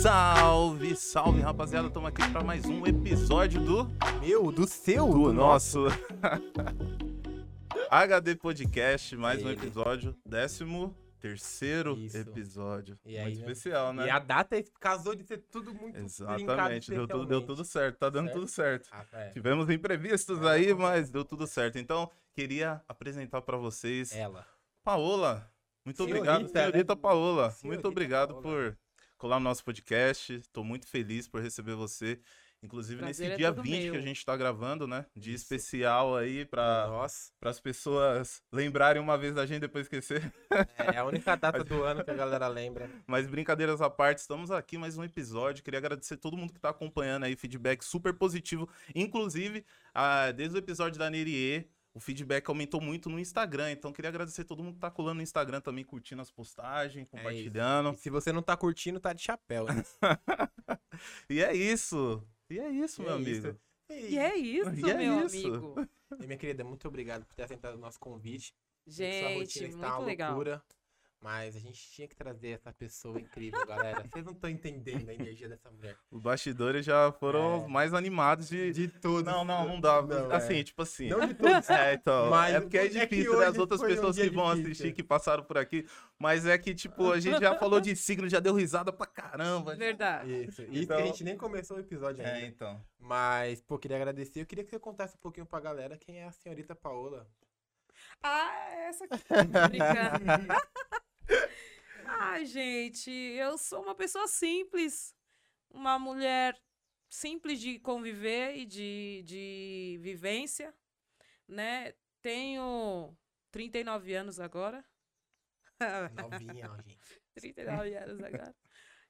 Salve, salve, rapaziada. Estamos aqui para mais um episódio do Meu, do seu? do nosso HD Podcast, mais um Ele. episódio, décimo terceiro Isso. episódio. E aí, muito né? especial, né? E a data é- casou de ser tudo muito Exatamente, deu tudo, deu tudo certo, tá dando Certo. tudo certo. Ah, é. Tivemos imprevistos É, aí, mas deu tudo certo. Então, queria apresentar para vocês Ela. Paola. Muito Senhorita, obrigado, né? senhorita Paola. Senhorita muito obrigado Paola. por colar no nosso podcast. Estou muito feliz por receber você. Inclusive Prazer nesse é dia todo 20 que meu. a gente está gravando, né? Dia Isso. especial aí para as pessoas lembrarem uma vez da gente depois esquecer. é a única data do ano que a galera lembra. Mas brincadeiras à parte, estamos aqui mais um episódio. Queria agradecer todo mundo que está acompanhando aí, feedback super positivo. Inclusive, ah, desde o episódio da Nerie, o feedback aumentou muito no Instagram. Então, queria agradecer todo mundo que tá colando no Instagram também, curtindo as postagens, compartilhando. E se você não tá curtindo, tá de chapéu, né? E é isso. E é isso, E meu é amigo. isso. E é isso, E é meu isso. amigo. E minha querida, muito obrigado por ter aceitado o nosso convite. Sua Gente, rotina está muito uma legal. loucura, mas a gente tinha que trazer essa pessoa incrível, galera. Vocês não estão entendendo a energia dessa mulher. Os bastidores já foram É. os mais animados de. De tudo. Não, não, não dá. Não, assim, é. tipo assim. Não de todos. É, então. Mas é porque é é difícil, né? As outras um pessoas dia que vão difícil. assistir, que passaram por aqui. Mas é que, tipo, a gente já falou de signo, já deu risada pra caramba. Verdade. Isso, isso Então- que a gente nem começou o episódio ainda. É, então. Mas, pô, queria agradecer. Eu queria que você contasse um pouquinho pra galera quem é a senhorita Paola. Ah, essa aqui. Brincando. Ai, gente, eu sou uma pessoa simples. Uma mulher simples de conviver e de, de vivência, né? Tenho 39 anos agora. Novinha, gente. 39 anos agora.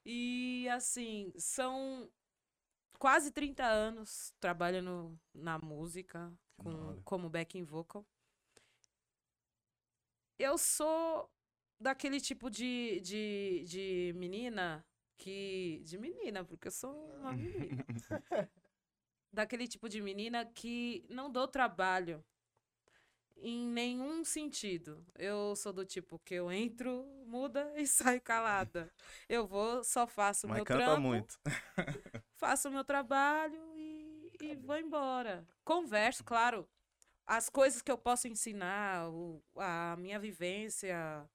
E assim, são quase 30 anos trabalhando na música, com, como backing vocal. Eu sou daquele tipo de, de, de menina que. De menina, porque eu sou uma menina. daquele tipo de menina que não dou trabalho em nenhum sentido. Eu sou do tipo que eu entro, muda e saio calada. Eu vou, só faço o Mas meu canta trampo, muito. faço o meu trabalho e, e vou embora. Converso, claro. As coisas que eu posso ensinar, o- a minha vivência,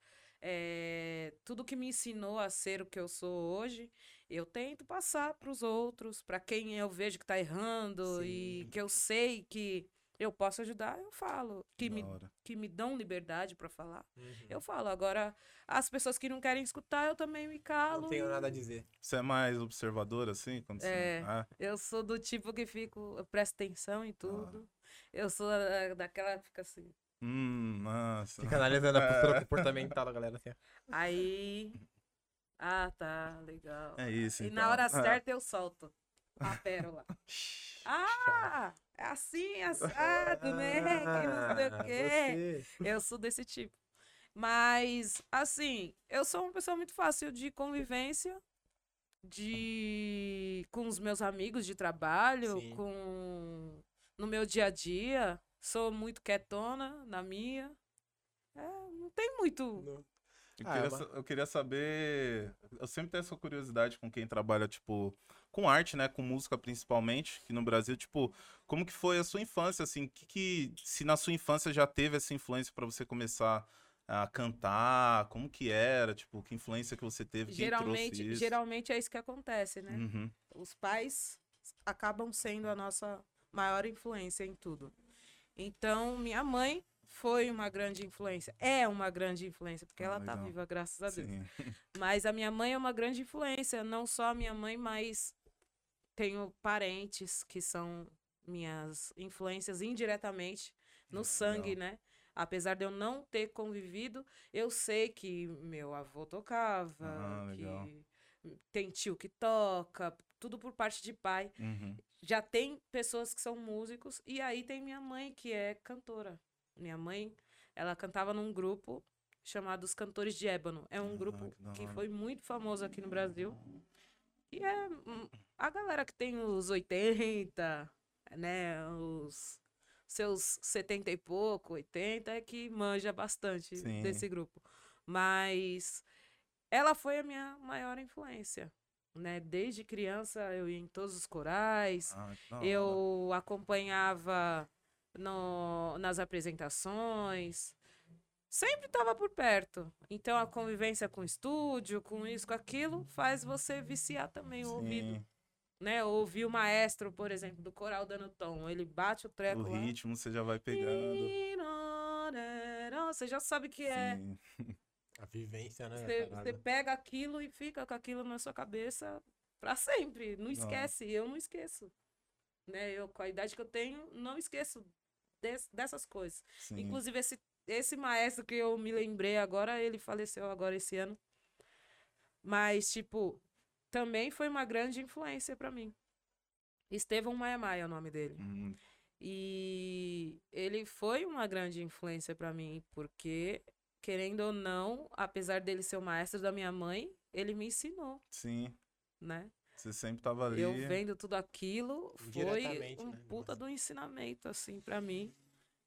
é, tudo que me ensinou a ser o que eu sou hoje, eu tento passar para os outros, para quem eu vejo que está errando e Sim. que eu sei que eu posso ajudar, eu falo. Que, Da me, hora. que me dão liberdade para falar, Uhum. eu falo. Agora, as pessoas que não querem escutar, eu também me calo. Não tenho e- nada a dizer. Você é mais observador, assim? Quando você... É. Ah, Eu sou do tipo que fico, eu presto atenção em tudo. Eu sou da- daquela que fica assim. Hum, nossa. Fica analisando a postura comportamental da galera assim. Aí. Ah, tá, legal. É isso, E então. na hora Ah. certa eu solto a pérola. Ah, é assim, assado, né? Que não sei o Ah, quê. você. Eu sou desse tipo. Mas, assim, eu sou uma pessoa muito fácil de convivência, de com os meus amigos de trabalho, Sim. com no meu dia a dia. Sou muito quietona na minha. É, não tem muito. Não. Eu, Ah, queria, sa- eu queria saber. Eu sempre tenho essa curiosidade com quem trabalha, tipo, com arte, né? Com música principalmente, que no Brasil, tipo, como que foi a sua infância, assim? Que, que se na sua infância já teve essa influência pra você começar a cantar? Como que era? Tipo, que influência que você teve? Geralmente, geralmente é isso que acontece, né? Uhum. Os pais acabam sendo a nossa maior influência em tudo. Então, minha mãe foi uma grande influência. É uma grande influência, porque Ah, ela tá legal. viva, graças a Deus. Sim. Mas a minha mãe é uma grande influência. Não só a minha mãe, mas tenho parentes que são minhas influências indiretamente no Ah, sangue, legal. né? Apesar de eu não ter convivido, eu sei que meu avô tocava, Ah, que tem tio que toca, tudo por parte de pai. Uhum. Já tem pessoas que são músicos, e aí tem minha mãe, que é cantora. Minha mãe, ela cantava num grupo chamado Os Cantores de Ébano. É um Ah, grupo que que foi muito famoso aqui no Brasil. E é hum, a galera que tem os 80, né? Os, seus 70 e pouco, 80, é que manja bastante Sim. desse grupo. Mas ela foi a minha maior influência, né? Desde criança eu ia em todos os corais, Ah, eu acompanhava no- nas apresentações, sempre estava por perto. Então a convivência com o estúdio, com isso, com aquilo, faz você viciar também o ouvido, Sim, né? Ouvir o maestro, por exemplo, do coral dando tom, ele bate o treco o lá. ritmo você já vai pegando. Você já sabe que é. A vivência, né? Você, você pega aquilo e fica com aquilo na sua cabeça pra sempre. Não esquece. Eu não esqueço. Né? Eu, com a idade que eu tenho, não esqueço des- dessas coisas. Sim. Inclusive, esse, esse maestro que eu me lembrei agora, ele faleceu agora esse ano. Mas, tipo, também foi uma grande influência pra mim. Estevão Maia Maia é o nome dele. Hum, E ele foi uma grande influência pra mim, porque, querendo ou não, apesar dele ser o maestro da minha mãe, ele me ensinou, sim. né? Você sempre tava ali. Eu vendo tudo aquilo, foi um né, puta do ensinamento, assim, pra mim,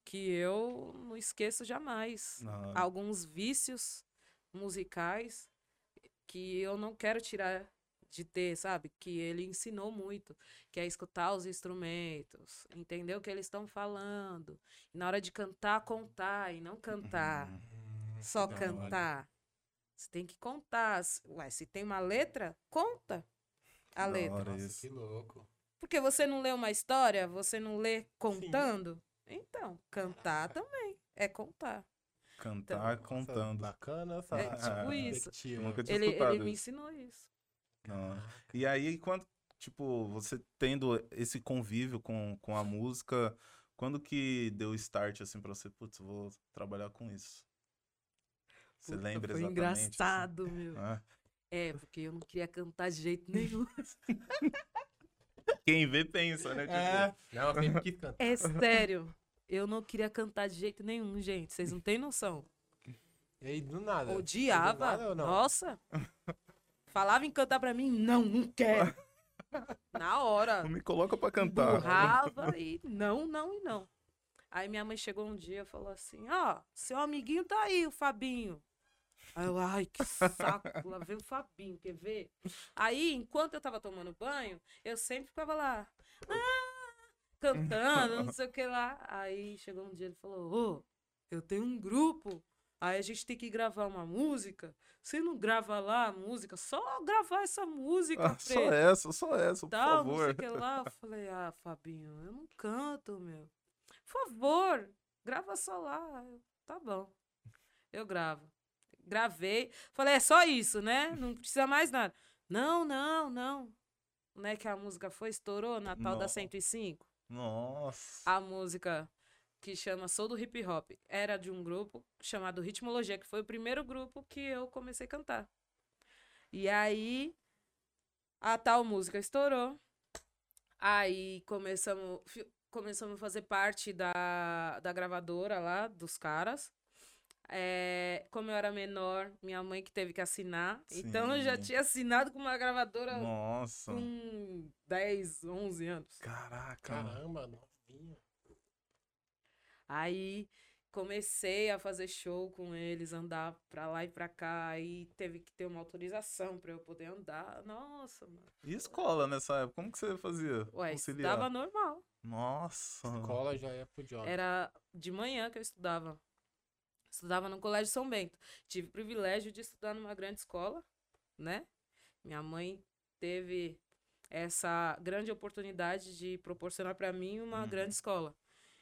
que eu não esqueço jamais. Na- Alguns vícios musicais que eu não quero tirar de ter, sabe? Que ele ensinou muito, que é escutar os instrumentos, entender o que eles estão falando. E na hora de cantar, contar e não cantar, Hum, Hum, só que cantar. Você tem que contar. Se- Ué, se tem uma letra, conta a da letra. hora Nossa, isso. que louco. Porque você não lê uma história, você não lê contando. Então, cantar também é contar. Cantar Nossa, contando. Bacana essa É tipo isso. perspectiva. Nunca tinha Ele, ele me ensinou isso. Não. E aí, quando, tipo, você tendo esse convívio com, com a música, quando que deu start, assim, pra você, putz, vou trabalhar com isso? Você Puta, lembra foi exatamente? assim? engraçado, meu. Ah, É, porque eu não queria cantar de jeito nenhum. Quem vê pensa, né? Tipo, É. Não, eu sempre quis cantar. É sério. Eu não queria cantar de jeito nenhum, gente. Vocês não têm noção. E aí, do nada. Do Odiava. nada ou não? Nossa. Falava em cantar pra mim, não, não quero. Na hora. Não me coloca pra cantar. Burrava e não, não e não. Aí minha mãe chegou um dia e falou assim: Ó, seu amiguinho tá aí, o Fabinho. Aí eu, ai, que saco, lá vem o Fabinho, quer ver? Aí, enquanto eu tava tomando banho, eu sempre ficava lá, ah, cantando, não sei o que lá. Aí chegou um dia ele falou: Ô, eu tenho um grupo. Aí a gente tem que gravar uma música. Você não grava lá a música, só gravar essa música, Ah, só essa, só essa, por tal, não sei favor. o que lá. Eu falei, ah, Fabinho, eu não canto, meu. Por favor, grava só lá. Eu, tá bom. Eu gravo. Gravei. Falei, é só isso, né? Não precisa mais nada. Não, não, não. Não é que a música foi, estourou, Natal da Nossa. 105. Nossa. A música que chama Sou do Hip Hop era de um grupo chamado Ritmologia, que foi o primeiro grupo que eu comecei a cantar. E aí a tal música estourou. Aí começamos, começamos a fazer parte da, da gravadora lá, dos caras. É, como eu era menor, minha mãe que teve que assinar. Então eu já Sim. tinha assinado com uma gravadora Nossa. com 10, 11 anos. Caraca. Caramba, novinho. Aí comecei a fazer show com eles, andar pra lá e pra cá, aí teve que ter uma autorização pra eu poder andar. Nossa, mano. E escola nessa época? Como que você fazia? Ué, Conciliar? estudava normal. Nossa. Escola já é pro job. Era de manhã que eu estudava. Estudava no Colégio São Bento. Tive o privilégio de estudar numa grande escola, né? Minha mãe teve essa grande oportunidade de proporcionar pra mim uma Uhum. grande escola.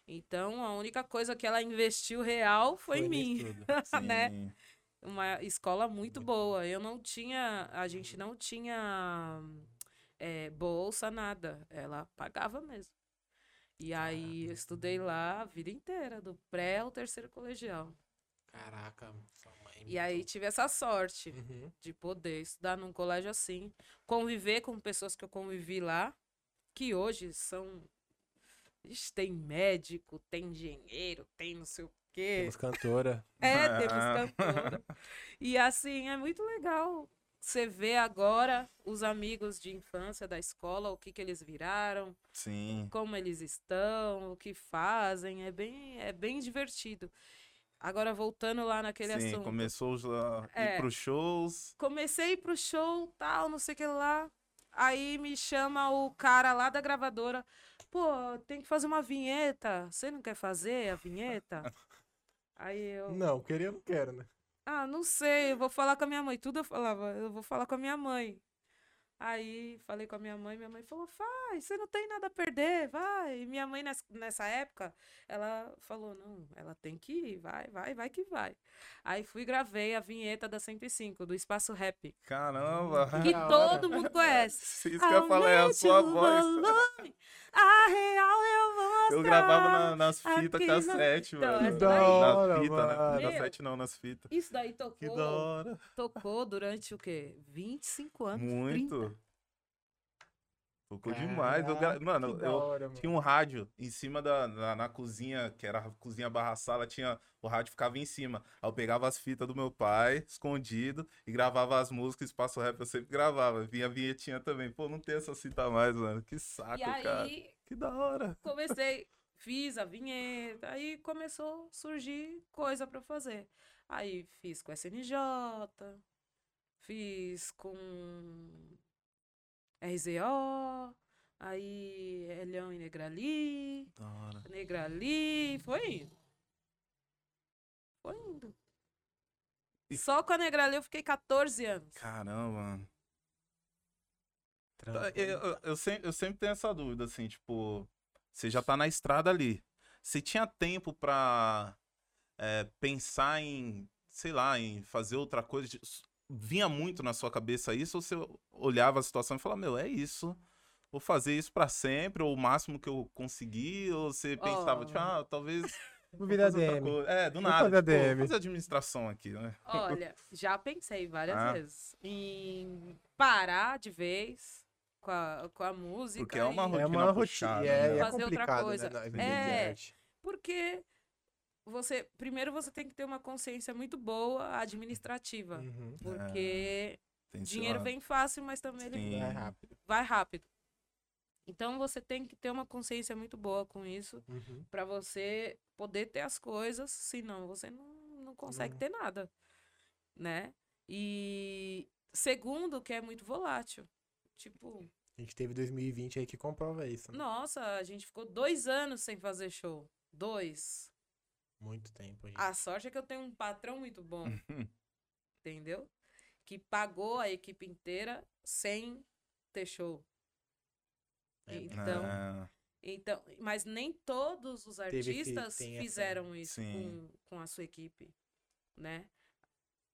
Então, a única coisa que ela investiu real foi, em mim. né? Uma escola muito Muito boa. Eu não tinha, a gente não tinha eh, bolsa, nada. Ela pagava mesmo. E aí eu estudei lá a vida inteira, do pré ao terceiro colegial. Caraca, sua mãe. E aí tive essa sorte Uhum. de poder estudar num colégio assim, conviver com pessoas que eu convivi lá, que hoje são. Ixi, tem médico, tem engenheiro, tem não sei o quê. Temos cantora. É, temos cantora. E assim, é muito legal você vê agora os amigos de infância da escola, o que, que eles viraram, Sim. como eles estão, o que fazem. É bem, é bem divertido. Agora, voltando lá naquele Sim, assunto. começou a É. ir pros shows. Comecei a ir pro show, tal, não sei o que lá. Aí me chama o cara lá da gravadora. Pô, tem que fazer uma vinheta. Você não quer fazer a vinheta? Aí eu. Não, queria, eu não quero, né? Ah, não sei, eu vou falar com a minha mãe. Tudo eu falava, eu vou falar com a minha mãe. Aí falei com a minha mãe, minha mãe falou, faz, você não tem nada a perder, vai. E minha mãe nessa, época, ela falou, não, ela tem que ir, vai, vai, vai que vai. Aí fui e gravei a vinheta da 105, do Espaço Rap, Caramba. que Da hora. todo mundo conhece. Isso que eu falar, é a sua o voz. volume, a real eu vou mostrar. Eu gravava na- nas fitas cassete, Então, velho. essa Da daí. hora, nas fitas, né? mano. Meu. Cassete não, nas fitas. Isso daí tocou. Que da hora. Tocou durante o quê? 25 anos? 30. Muito. Tocou demais. Eu gra- Caraca, Mano, eu hora, tinha um rádio em cima da na, na cozinha, que era a cozinha barra sala, tinha o rádio ficava em cima. Aí eu pegava as fitas do meu pai, escondido, e gravava as músicas, espaço rap eu sempre gravava. Vinha a vinhetinha também. Pô, não tem essa fita mais, mano. Que saco, E aí, cara. Que da hora. comecei, fiz a vinheta, aí começou a surgir coisa pra eu fazer. Aí fiz com SNJ, fiz com RZO, aí Elhão e Negrali, Da hora. Negrali, foi indo. Foi indo. E- Só com a Negrali eu fiquei 14 anos. Caramba, mano. Tá, eu, eu sempre, eu sempre tenho essa dúvida, assim, tipo, você já tá na estrada ali. Você tinha tempo pra é, pensar em, sei lá, em fazer outra coisa? Vinha muito na sua cabeça isso? Ou você olhava a situação e falava, meu, é isso. Vou fazer isso pra sempre, ou o máximo que eu conseguir? Ou você pensava, tipo, ah, talvez. Vou virar fazer DM. É, do Vou nada. fazer a tipo, DM. fazer administração aqui, né? Olha, já pensei várias Ah. vezes em parar de vez com a, com a música. Porque é uma e- É rotina uma rotina. puxada, É, né? é Fazer outra complicado, coisa. né? viver É. arte. Porque você, primeiro você tem que ter uma consciência muito boa administrativa. Uhum. Porque esse dinheiro vem fácil, mas também ele Sim. É rápido. vai rápido. Então você tem que ter uma consciência muito boa com isso Uhum. para você poder ter as coisas, senão você não, não consegue Não. ter nada, né? E segundo, que é muito volátil. Tipo, A gente teve 2020 aí que comprova isso. né? nossa, a gente ficou dois anos sem fazer show. Dois. Muito tempo, gente. A sorte é que eu tenho um patrão muito bom, entendeu? Que pagou a equipe inteira sem ter show. É, Então, É, Então, mas nem todos os artistas tem essa- fizeram isso com, com a sua equipe, né?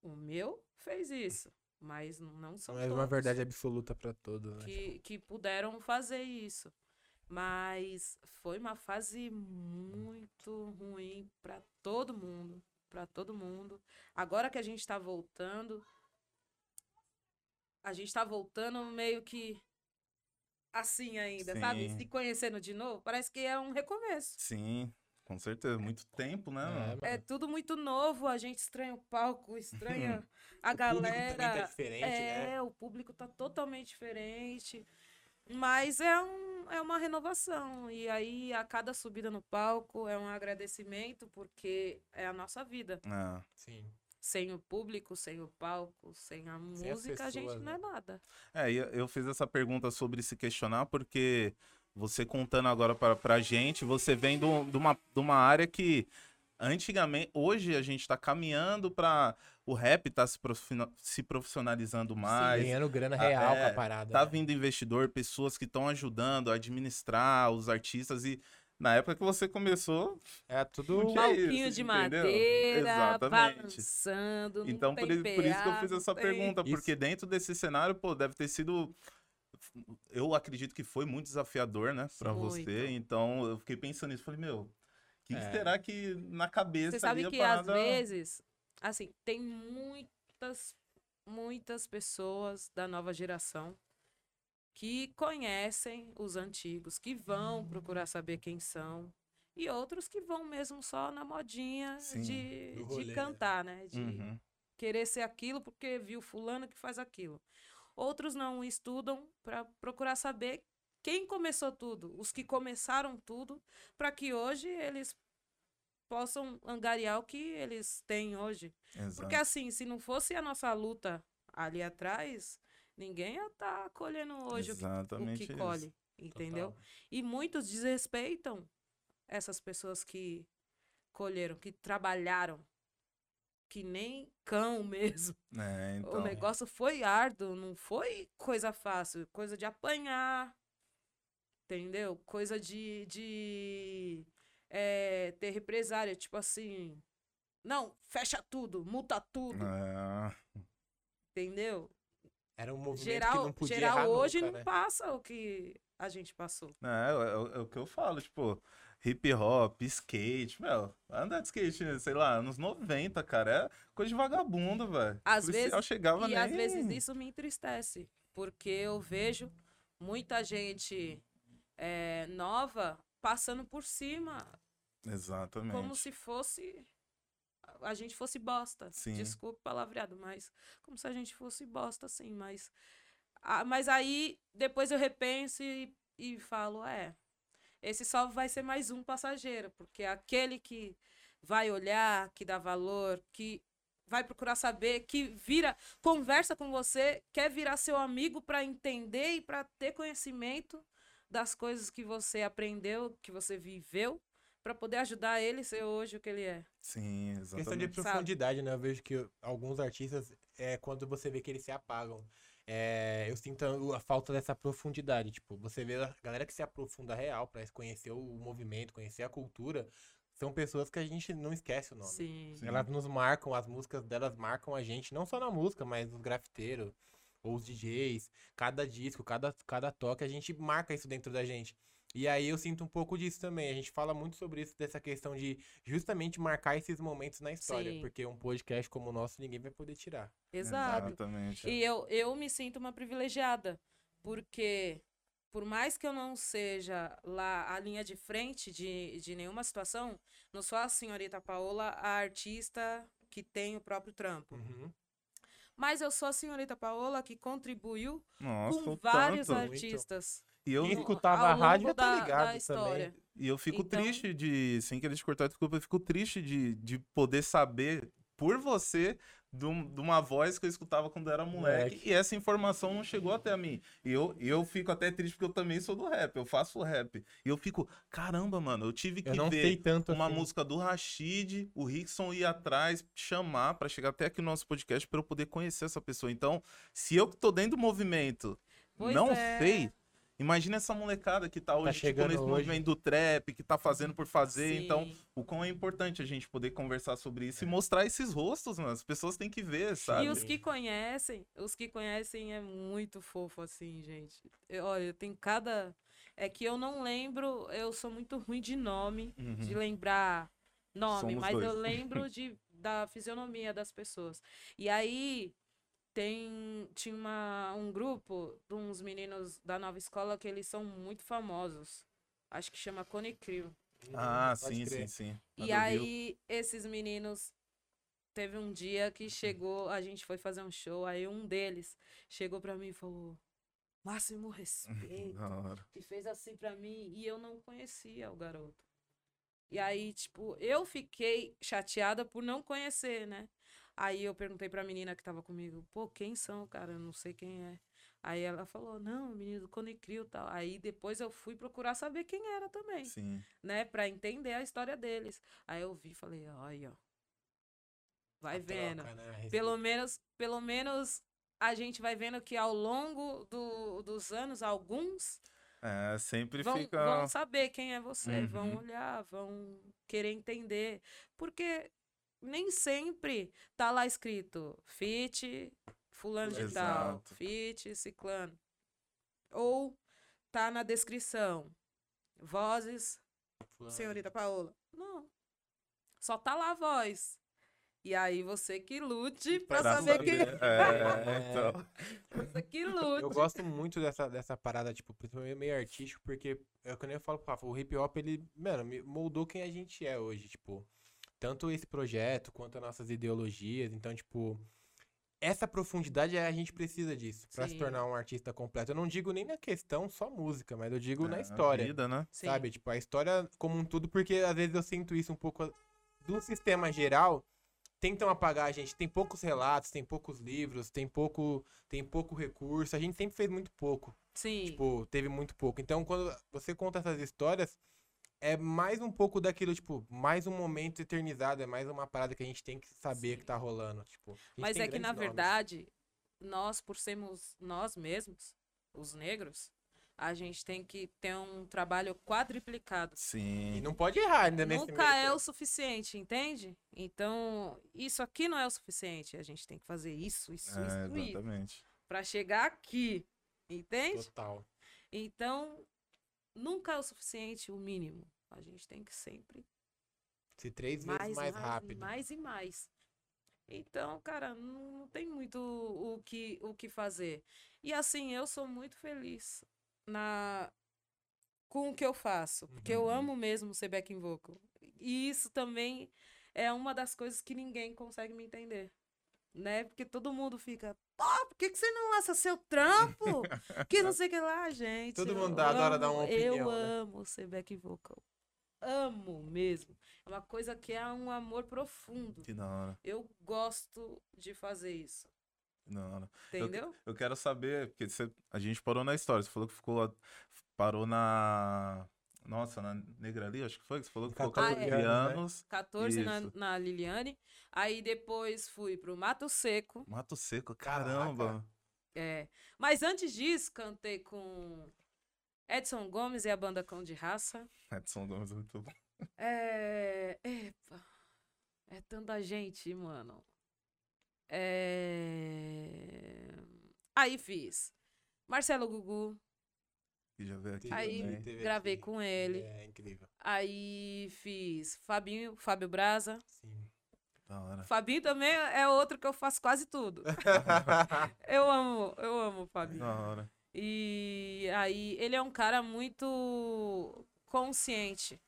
O meu fez isso, mas não são Não é uma todos verdade absoluta pra todos, né? que, que puderam fazer isso. Mas foi uma fase muito ruim para todo mundo, para todo mundo. Agora que a gente tá voltando, a gente tá voltando meio que assim ainda, sabe? Sim. Se conhecendo de novo, parece que é um recomeço. Sim, com certeza. Muito tempo, né? É. É tudo muito novo, a gente estranha o palco, estranha a O público também galera. tá diferente, é, né? o público tá totalmente diferente. Mas é, um, é uma renovação. E aí, a cada subida no palco é um agradecimento, porque é a nossa vida. É. Sim. Sem o público, sem o palco, sem a Sem música, a gente não é né? nada. É, eu fiz essa pergunta sobre se questionar, porque você contando agora pra, pra gente, você vem de de uma, de uma área que antigamente, hoje a gente tá caminhando pra. O rap tá se, se profissionalizando mais. Ganhando grana real é, com a parada. Tá né? vindo investidor, pessoas que estão ajudando a administrar os artistas e. Na época que você começou, É tudo. Tinha Palquinho isso, de entendeu? madeira, Exatamente. balançando. Então, por, isso- por isso que eu fiz essa tem- pergunta, Isso. porque dentro desse cenário, pô, deve ter sido. Eu acredito que foi muito desafiador, né, pra Muito. você. Então, eu fiquei pensando nisso. Falei, meu, que, que É. será que na cabeça Você sabe que parada... às vezes, assim, tem muitas, muitas pessoas da nova geração que conhecem os antigos, que vão procurar saber quem são. E outros que vão mesmo só na modinha Sim, de, de né? cantar, né? De Uhum. querer ser aquilo porque viu fulano que faz aquilo. Outros não estudam para procurar saber quem começou tudo, os que começaram tudo, para que hoje eles possam angariar o que eles têm hoje. Exato. Porque assim, se não fosse a nossa luta ali atrás, ninguém ia estar colhendo hoje o que, o Exatamente que isso. colhe, entendeu? Total. E muitos desrespeitam essas pessoas que colheram, que trabalharam, que nem cão mesmo. É, então. O negócio foi árduo, não foi coisa fácil, coisa de apanhar, entendeu? Coisa de, de eh, ter represária, tipo assim, não, fecha tudo, multa tudo, É, entendeu? Era um movimento que Geral, não podia geral errar hoje nunca, não né? passa o que a gente passou. é, é, o- é o que eu falo, tipo, hip hop, skate, meu, andar de skate, sei lá, anos 90, cara, é coisa de vagabundo, velho. Às vezes- chegava E nem... às vezes isso me entristece, porque eu vejo muita gente eh, nova passando por cima, Exatamente. como se fosse a gente fosse bosta. Sim. O palavreado, mas como se a gente fosse bosta, assim, mas ah, mas aí depois eu repenso e, e falo, é, esse só vai ser mais um passageiro, porque aquele que vai olhar, que dá valor, que vai procurar saber, que vira, conversa com você, quer virar seu amigo para entender e para ter conhecimento das coisas que você aprendeu, que você viveu, para poder ajudar ele a ser hoje o que ele é. Sim, Questão de exatamente. profundidade, né? Eu vejo que alguns artistas, é quando você vê que eles se apagam. É, eu sinto a, falta dessa profundidade. Tipo, você vê a galera que se aprofunda real pra conhecer o movimento, conhecer a cultura, são pessoas que a gente não esquece o nome. Sim. Sim. Elas nos marcam, as músicas delas marcam a gente, não só na música, mas os grafiteiros, ou os DJs, cada disco, cada, cada toque, a gente marca isso dentro da gente. E aí eu sinto um pouco disso também. A gente fala muito sobre isso, dessa questão de justamente marcar esses momentos na história. Sim. Porque um podcast como o nosso ninguém vai poder tirar. Exato. Exatamente. E eu, eu me sinto uma privilegiada, porque por mais que eu não seja lá a linha de frente de, de nenhuma situação, não sou a senhorita Paola, a artista que tem o próprio trampo. Uhum. Mas eu sou a senhorita Paola que contribuiu Nossa, com vários tanto. muito. artistas. E eu, escutava a rádio tá da- ligado também. e eu fico Então- triste de, sem querer te cortar, desculpa, eu fico triste de, de poder saber por você de, um- de uma voz que eu escutava quando era moleque, Moleque. e essa informação não chegou até mim. E eu, eu fico até triste porque eu também sou do rap, eu faço rap. E eu fico, caramba, mano, eu tive que Eu não ver sei tanto uma assim. música do Rashid, o Rickson ir atrás, chamar pra chegar até aqui no nosso podcast pra eu poder conhecer essa pessoa. Então, se eu que tô dentro do movimento Pois não é. sei, imagina essa molecada que tá hoje tipo, chegando nesse hoje. movimento do trap, que tá fazendo por fazer. Então, Sim. o quão é importante a gente poder conversar sobre isso e mostrar esses rostos, mano. As pessoas têm que ver, sabe? E os que conhecem, os que conhecem é muito fofo assim, gente. Eu- olha, eu tenho cada. É que eu não lembro, eu sou muito ruim de nome, Uhum. de lembrar nome, Somos mas eu dois. lembro de, da fisionomia das pessoas. E aí tem tinha uma, um grupo de uns meninos da nova escola que eles são muito famosos. Acho que chama Cone Crew. Ah, Pode sim, crer. sim, sim. E aí, esses meninos. Teve um dia que chegou, a gente foi fazer um show, aí um deles chegou pra mim e falou: Máximo respeito. E fez assim pra mim, e eu não conhecia o garoto. E aí, tipo, eu fiquei chateada por não conhecer, né? Aí eu perguntei pra menina que tava comigo: pô, quem são, cara? Eu não sei quem é. Aí ela falou: não, menino do Cone Crew e tal. Aí depois eu fui procurar saber quem era também Sim. né, Pra entender a história deles. Aí eu vi, e falei, olha, ó. Vai A vendo. troca, né? Pelo menos, pelo menos a gente vai vendo que ao longo do- dos anos, alguns É, sempre vão, fica. vão saber quem é você, vão Uhum. olhar, vão querer entender. Porque nem sempre tá lá escrito fit, fulano de tal, fit, ciclano. Ou tá na descrição, vozes Fulano. senhorita Paola. Não. Só tá lá a voz. E aí você que lute pra, pra saber quem. saber. É, então. Você que lute. Eu gosto muito dessa, dessa parada, tipo, principalmente meio artístico, porque é o que eu nem falo pro Rafa, o hip hop, ele, mano, moldou quem a gente é hoje, tipo. tanto esse projeto quanto as nossas ideologias. Então, tipo, essa profundidade a gente precisa disso pra se Sim. tornar um artista completo. Eu não digo nem na questão só música, mas eu digo É, na história. vida, né? Sim. Sabe? Tipo, a história como um tudo, porque às vezes eu sinto isso um pouco do sistema geral. Tentam apagar a gente. Tem poucos relatos, tem poucos livros, tem pouco, tem pouco recurso. A gente sempre fez muito pouco. Sim. Tipo, teve muito pouco. Então, quando você conta essas histórias, é mais um pouco daquilo, tipo, mais um momento eternizado, é mais uma parada que a gente tem que saber Sim. que tá rolando. Tipo, Mas é que, na nomes. verdade, nós, por sermos nós mesmos, os negros, a gente tem que ter um trabalho quadriplicado. Sim. E não pode errar ainda nesse Nunca é tempo. o suficiente, entende? Então, isso aqui não é o suficiente. A gente tem que fazer isso, isso, É, isso, exatamente. Pra chegar aqui, entende? Total. Então, nunca é o suficiente o mínimo. A gente tem que sempre Se três mais, vezes mais, rápido. mais e mais. Então, cara, não, não tem muito o que, o que fazer. E assim, eu sou muito feliz na com o que eu faço, porque eu Uhum. amo mesmo ser backing vocal. E isso também é uma das coisas que ninguém consegue me entender. Né? Porque todo mundo fica, pô, por que, que você não lança seu trampo? que não sei o que lá, gente. Todo eu mundo dá- adora dar uma Eu opinião, né? amo ser back vocal. Amo mesmo. É uma coisa que é um amor profundo. Que da hora. Eu gosto de fazer isso. Que da hora. Eu- Entendeu? Eu quero saber, porque você- a gente parou na história. Você falou que ficou. lá- Parou na. Nossa, na Negra ali, acho que foi? que Você falou que ficou 14 14 anos, né? anos. 14 na, Isso. na Liliane. Aí depois fui pro Mato Seco. Mato Seco, Caraca. caramba. É. Mas antes disso, cantei com Edson Gomes e a banda Cão de Raça. Edson Gomes é muito bom. É. Epa. É tanta gente, mano. É. Aí fiz. Marcelo Gugu. Que já veio aqui Aí, também. teve gravei aqui. com ele. É incrível. Aí fiz Fabinho, Fábio Braza. Sim. Da hora. Fabinho também é outro que eu faço quase tudo. Eu amo, eu amo o Fabinho. Da hora. E aí ele é um cara muito consciente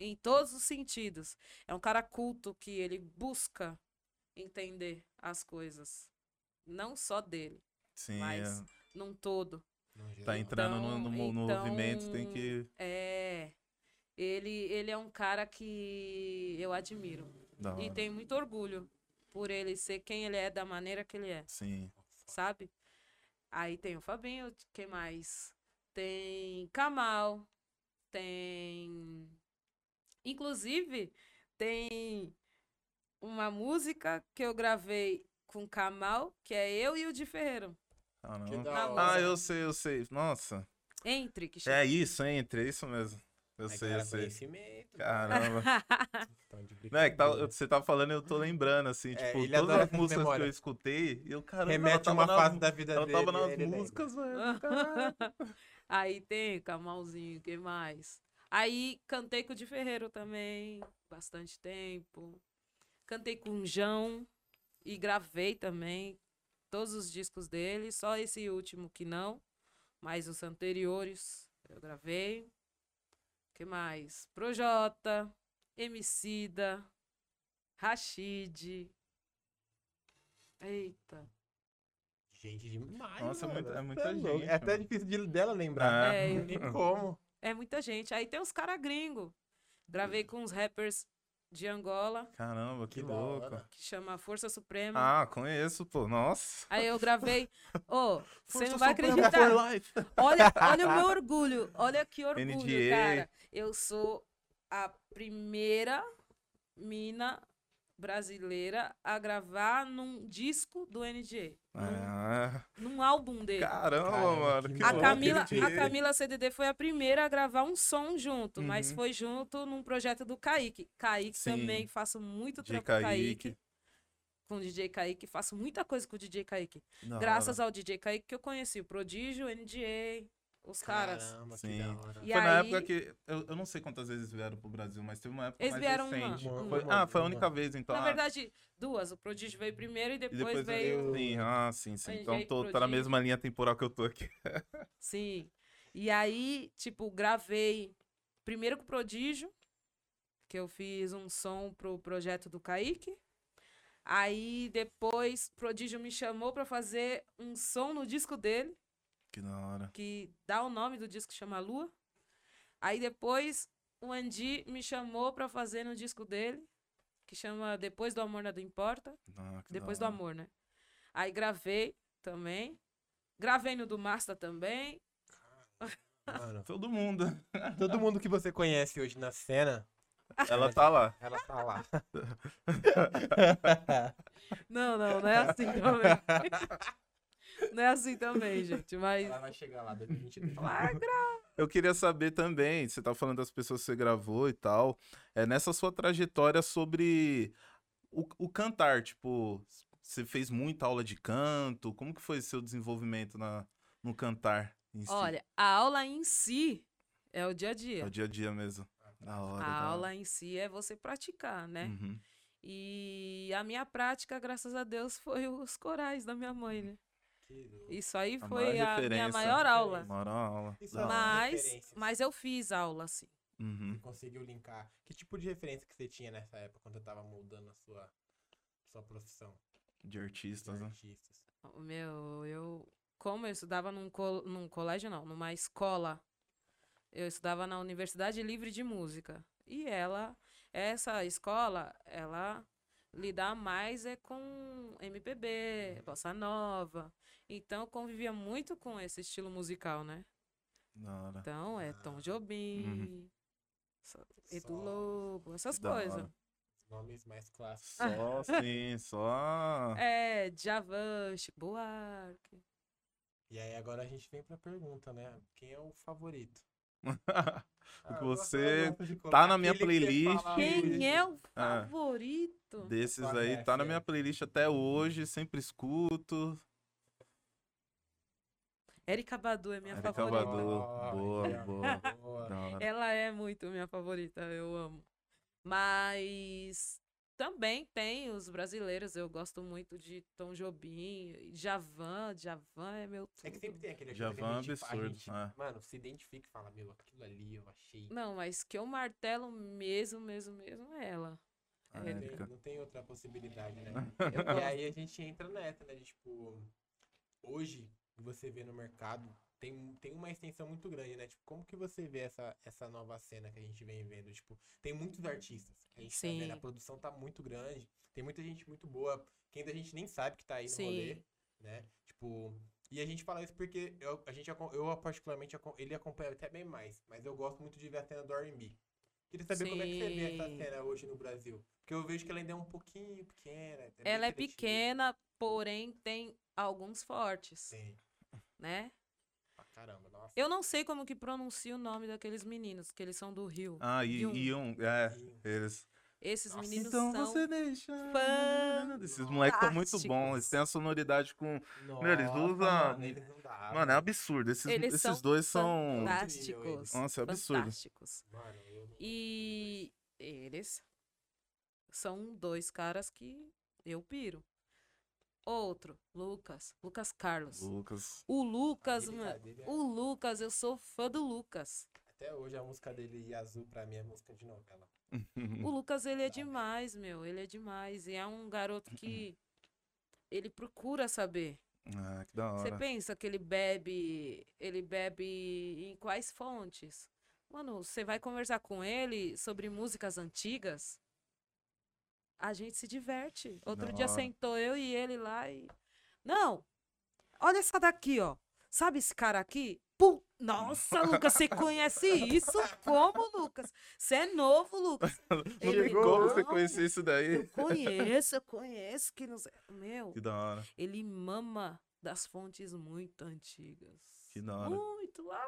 em todos os sentidos. É um cara culto que ele busca entender as coisas, não só dele, Sim, Mas- é. num todo. Tá entrando no, no, mo- no então, movimento, tem que. É, ele ele é um cara que eu admiro Da e hora. tenho muito orgulho por ele ser quem ele é da maneira que ele é. Sim. sabe? Aí tem o Fabinho, quem mais? Tem Kamal, tem. Inclusive, tem uma música que eu gravei com Kamal, que é eu e o Di Ferreiro. Que Na hora. Ah, eu sei, eu sei. Nossa. Entre, que chama. É isso, entre, é isso mesmo. Eu Aí, sei, cara, eu sei. conhecimento. Caramba. De Não, é que tá- você tá falando e eu tô lembrando, assim, É, tipo, todas as músicas que memórias. eu escutei, e eu, caramba, Remete a uma tava fase da vida ela dele. tava nas lembra. músicas, velho. Aí tem Kamalzinho, que mais? Aí cantei com o Di Ferreiro também, bastante tempo. Cantei com o João e gravei também todos os discos dele, só esse último que não, mas os anteriores eu gravei. que mais? Projota, Emicida, Rashid. Eita. Gente demais. Nossa, é mano. é muita louco. gente, É até difícil de, dela lembrar. É. É, Não tem como. É muita gente. Aí tem os caras gringos. Gravei com os rappers de Angola, Caramba, que, Que louco. hora. que chama Força Suprema. Ah, conheço, pô. Nossa. Aí eu gravei. Ô, você Força não vai Suprema acreditar. for life. Olha, olha o meu orgulho. Olha que orgulho, NDA. cara. Eu sou a primeira mina brasileira a gravar num disco do NDA. Ah, Num, num álbum dele. caramba, Caramba, mano. que Que A louco, Camila, a Camila CDD foi a primeira a gravar um som junto, mas Uhum. foi junto num projeto do Kaique. Kaique Sim. também, faço muito trampo com Kaique. Kaique. Com o DJ Kaique, faço muita coisa com o DJ Kaique. Da Graças hora. ao DJ Kaique que eu conheci o Prodígio, o NDA, os caras. Caramba, Sim. que da hora. E Foi na aí- época que. Eu, eu não sei quantas vezes vieram pro Brasil, mas teve uma época Eles mais vieram uma, recente. uma. Foi- Uma, ah, foi a uma. única vez, então. Na ah, verdade, duas. O Prodígio veio primeiro e e depois, depois veio. Sim, ah, sim, sim. Então tô, tá na mesma linha temporal que eu tô aqui. Sim. E aí, tipo, gravei primeiro com o Prodígio, que eu fiz um som pro projeto do Kaique. Aí depois Prodígio me chamou pra fazer um som no disco dele, Que da hora. que dá o nome do disco, chama Lua. Aí depois o Andy me chamou pra fazer no disco dele, que chama Depois do Amor Nada Importa. Ah, que da Depois do. Amor, né? Aí gravei também. Gravei no do Masta também. Mano, Todo mundo. todo mundo que você conhece hoje na cena, Ela tá lá. ela tá lá. Não, não, não é assim também. Não é assim também, gente. Mas. ela vai chegar lá 2022. Vai, Eu queria saber também, você tá falando das pessoas que você gravou e tal, é nessa sua trajetória sobre o, o cantar, tipo, você fez muita aula de canto, como que foi seu desenvolvimento na, no cantar em si? Olha, a aula em si é o dia a É dia. o dia a dia mesmo. Da hora, A da hora. aula em si é você praticar, né? Uhum. E a minha prática, graças a Deus, foi os corais da minha mãe, né? Isso aí A foi a minha maior aula. Maior aula. É Mas, mas eu fiz aula, sim. Uhum. Você conseguiu linkar. Que tipo de referência que você tinha nessa época quando você tava moldando a sua, sua profissão De de artistas, né? artistas? O Meu, eu. Como eu estudava num, col num colégio, não, numa escola. Eu estudava na Universidade Livre de Música. E ela, essa escola, ela lidar mais é com MPB, bossa nova. Então eu convivia muito com esse estilo musical, né? Então é Tom Jobim, so- Edu Só Lobo, essas coisas. nomes mais clássicos. Só sim, só. É, Djavan, Chico Buarque. E aí agora a gente vem pra pergunta, né? Quem é o favorito? O que eu gosto- você tá na minha que playlist. fala, Quem "Ui, é o Ah. favorito? Desses Sua aí, tá na minha playlist até hoje, sempre escuto. Erika Badu é minha Erika favorita. Badu. Boa, boa. boa. Ela é muito minha favorita, eu amo. Mas também tem os brasileiros, eu gosto muito de Tom Jobim, Javan, Javan é meu É que tudo. sempre tem aquele que a gente, fa- a absurdo. gente, é. Mano, se identifica e fala, meu, aquilo ali eu achei. Não, mas que eu martelo mesmo, mesmo, mesmo é ela. É, Não tem, Érica. não tem outra possibilidade, né? E aí a gente entra nessa, né? De, tipo, hoje você vê no mercado, tem, tem uma extensão muito grande, né? Tipo, como que você vê essa, essa nova cena que a gente vem vendo? Tipo, tem muitos artistas que a gente tá vendo, a Sim. produção tá muito grande, tem muita gente muito boa, que ainda a gente nem sabe que tá aí no Sim. rolê, né? Tipo, e a gente fala isso porque eu, a gente, eu particularmente, ele acompanha até bem mais, mas eu gosto muito de ver a cena do R&B. Queria saber como é que você vê essa Sim. cena hoje no Brasil. Porque eu vejo que ela ainda é um pouquinho pequena. bem Ela é pequena, porém tem alguns fortes, Sim, né? pra caramba, nossa. Eu não sei como que pronuncia o nome daqueles meninos, que eles são do Rio. Ah, e, e um, é, eles. Esses Nossa, meninos Então são você deixa. fan- Esses moleques são muito bons, eles têm a sonoridade com. Nossa, eles usam- Mano, eles dá, Mano, é absurdo. Esses, Eles esses são dois são. fantásticos. Nossa, é absurdo. Fantásticos. Mano, eu não- E eles são dois caras que eu piro. Outro, Lucas. Lucas Carlos. Lucas. O Lucas, A mano. dele é- O Lucas, eu sou fã do Lucas. Até hoje a música dele e azul pra mim é música de novela. O Lucas, ele é demais, meu. Ele é demais. E é um garoto que. Ele procura saber. Ah, que da Você hora. pensa que ele bebe. Ele bebe em quais fontes? Mano, você vai conversar com ele sobre músicas antigas. A gente se diverte. Outro Da dia sentou eu e ele lá e. Não! Olha essa daqui, ó. Sabe esse cara aqui? Pum! Nossa, Lucas, você conhece isso? Como, Lucas? Você é novo, Lucas. Não Ele, tem como você "Não, conhecer isso daí. Eu conheço, eu conheço. Que não sei. Meu, Que da hora. ele mama das fontes muito antigas. Que da hora. Muito lá.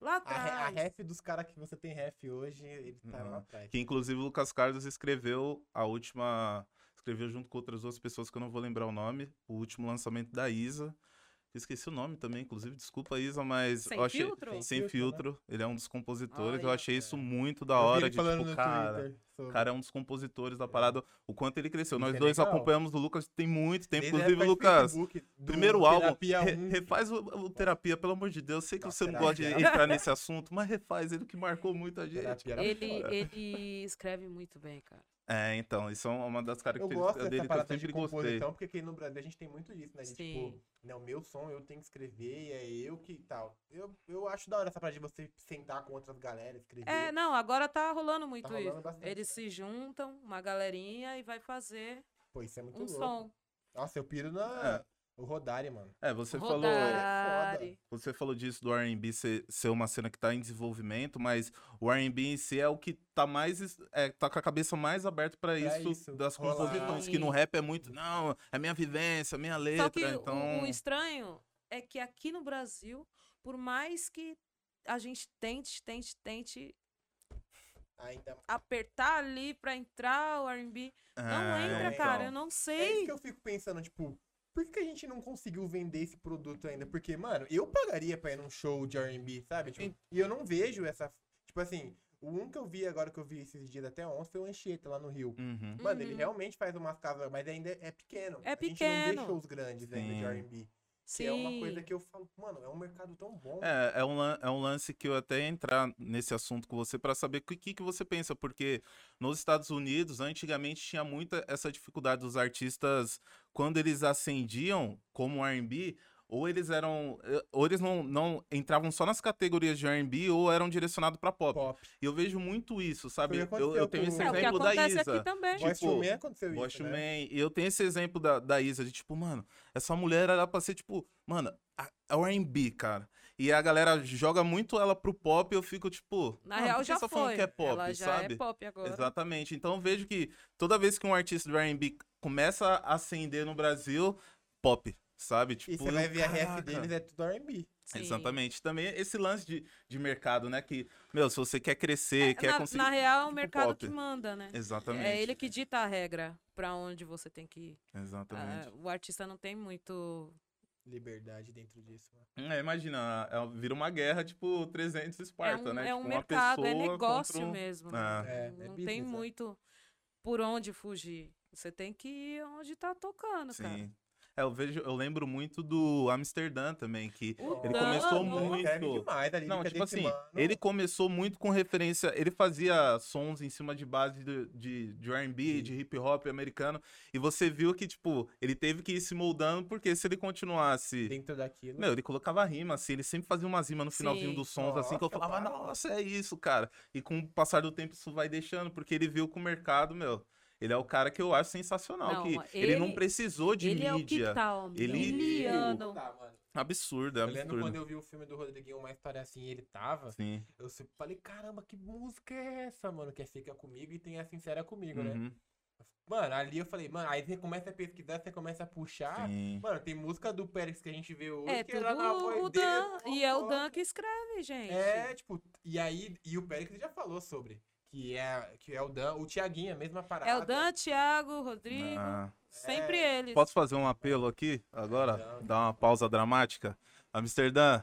Lá A, re- a atrás. ref dos caras que você tem ref hoje, ele tá lá Ah, atrás. Que inclusive o Lucas Carlos escreveu a última. Escreveu junto com outras duas pessoas que eu não vou lembrar o nome. O último lançamento da Isa. Esqueci o nome também, inclusive, desculpa, Isa, mas Sem eu achei. filtro? Sem Sem filtro, filtro, ele é um dos compositores. eu achei isso é. muito da Eu vi hora ele de, falando tipo, no cara. Sobre- O cara é um dos compositores da parada, o quanto ele cresceu. Nós é dois legal. acompanhamos o Lucas tem muito tempo. Desde Inclusive, Lucas, primeiro álbum, Terapia re- 1. refaz o, o Terapia, pelo amor de Deus. Sei que Nossa, você não gosta de entrar nesse assunto, mas refaz ele que marcou muita gente. Ele, ele escreve muito bem, cara. É, então, isso é uma das Eu características gosto dessa dele que eu parada de sempre gostei. composição, porque aqui no Brasil a gente tem muito disso, né? De, Sim. tipo, não, meu som eu tenho que escrever e é eu que tal. Eu, eu acho da hora essa parada de você sentar com outras galera, escrever. É, não, agora tá rolando muito rolando isso. bastante, Eles né? se juntam, uma galerinha, e vai fazer Pô, isso é muito um louco. som. Nossa, eu piro na. O Rodari, mano. É, você falou. Rodari. Você falou disso do R&B ser, ser uma cena que tá em desenvolvimento, mas o R&B em si é o que tá mais é, tá com a cabeça mais aberta pra isso, isso, das composições, que no rap é muito, não, é minha vivência, minha letra, Só que o- então o, estranho é que aqui no Brasil, por mais que a gente tente, tente, tente Ainda. apertar ali pra entrar o R&B, não Ah, entra, então. cara. Eu não É isso sei. que eu fico pensando, tipo, por que que a gente não conseguiu vender esse produto ainda? Porque, mano, eu pagaria pra ir num show de R&B, sabe? Tipo, e eu não vejo essa... Tipo assim, o um que eu vi agora, que eu vi esses dias até ontem, foi o Anchieta lá no Rio. Uhum. Mano, ele Uhum. realmente faz umas casas, mas ainda é pequeno. É A gente não pequeno. vê shows grandes ainda de. R&B. Sim. Que é uma coisa que eu falo, mano, é um mercado tão bom. É, é um, é um lance que eu até ia entrar nesse assunto com você pra saber o que, que, que você pensa, porque nos Estados Unidos, antigamente, tinha muita essa dificuldade dos artistas, quando eles ascendiam como R&B, ou eles eram, eh, ou eles não, não entravam só nas categorias de R&B, ou eram direcionados pra pop. Pop. E eu vejo muito isso, sabe? Eu, eu tenho esse É exemplo da Isa. aqui também. Tipo, aconteceu isso, né? E eu tenho esse exemplo da, da Isa, de tipo, mano, essa mulher era pra ser, tipo, mano, a- é o R&B, cara. E a galera joga muito ela pro pop e eu fico, tipo, Na mano, real já você tá foi. que é pop, Ela já sabe? é pop agora. Exatamente. Então eu vejo que toda vez que um artista do R&B começa a ascender no Brasil, pop, sabe? Tipo, E você vai ver a ref caraca. deles, é tudo R&B. Sim. Exatamente. Também esse lance de, de mercado, né? Que, meu, se você quer crescer, É, quer na, conseguir. na real, é o tipo mercado pop. que manda, né? Exatamente. É ele que dita a regra pra onde você tem que ir. Exatamente. Ah, o artista não tem muito. Liberdade dentro disso. mano. É, imagina, é- vira uma guerra tipo 300 É Esparta, um, né? é tipo, um uma mercado, é negócio contra um- mesmo. Ah. né? É, é não business, tem né? muito por onde fugir. Você tem que ir onde tá tocando, cara. É, eu vejo, eu lembro muito do Amsterdã também, que O Ele começou o- muito- demais ali, Não, tipo assim, decimando. ele começou muito com referência. Ele fazia sons em cima de base de, de, de RB, de hip hop americano. E você viu que, tipo, ele teve que ir se moldando, porque se ele continuasse. Dentro daquilo. Meu, ele colocava rima, assim, ele sempre fazia umas rimas no finalzinho Sim. dos sons, assim, que eu falava, nossa, é isso, cara. E com o passar do tempo isso vai deixando, porque ele viu que o mercado, meu, ele é o cara que eu acho sensacional, Não, que ele, não ele- precisou de ele é o que mídia. tá, ó, Ele- miliano. Tá, mano. Absurdo, é Eu lembro absurdo. quando eu vi o filme do Rodriguinho, uma história assim, ele tava. Sim. Eu sempre falei, caramba, que música é essa, mano? Que é Fica Comigo e tem a Sincera Comigo, né? Uhum, Mano, ali eu falei, mano, aí você começa a pesquisar, você começa a puxar. sim. Mano, tem música do Pérez que a gente vê hoje, É que tudo era na voz o dele. Dan. mó E é o. Dan que escreve, gente. É, tipo, e aí, e o Pérez já falou sobre. Que é, que é o Dan, o Tiaguinho, a mesma parada. É o Dan, Thiago, Rodrigo. Ah. Sempre É. eles. Posso fazer um apelo aqui agora? Não. Dar uma pausa dramática? Amsterdã,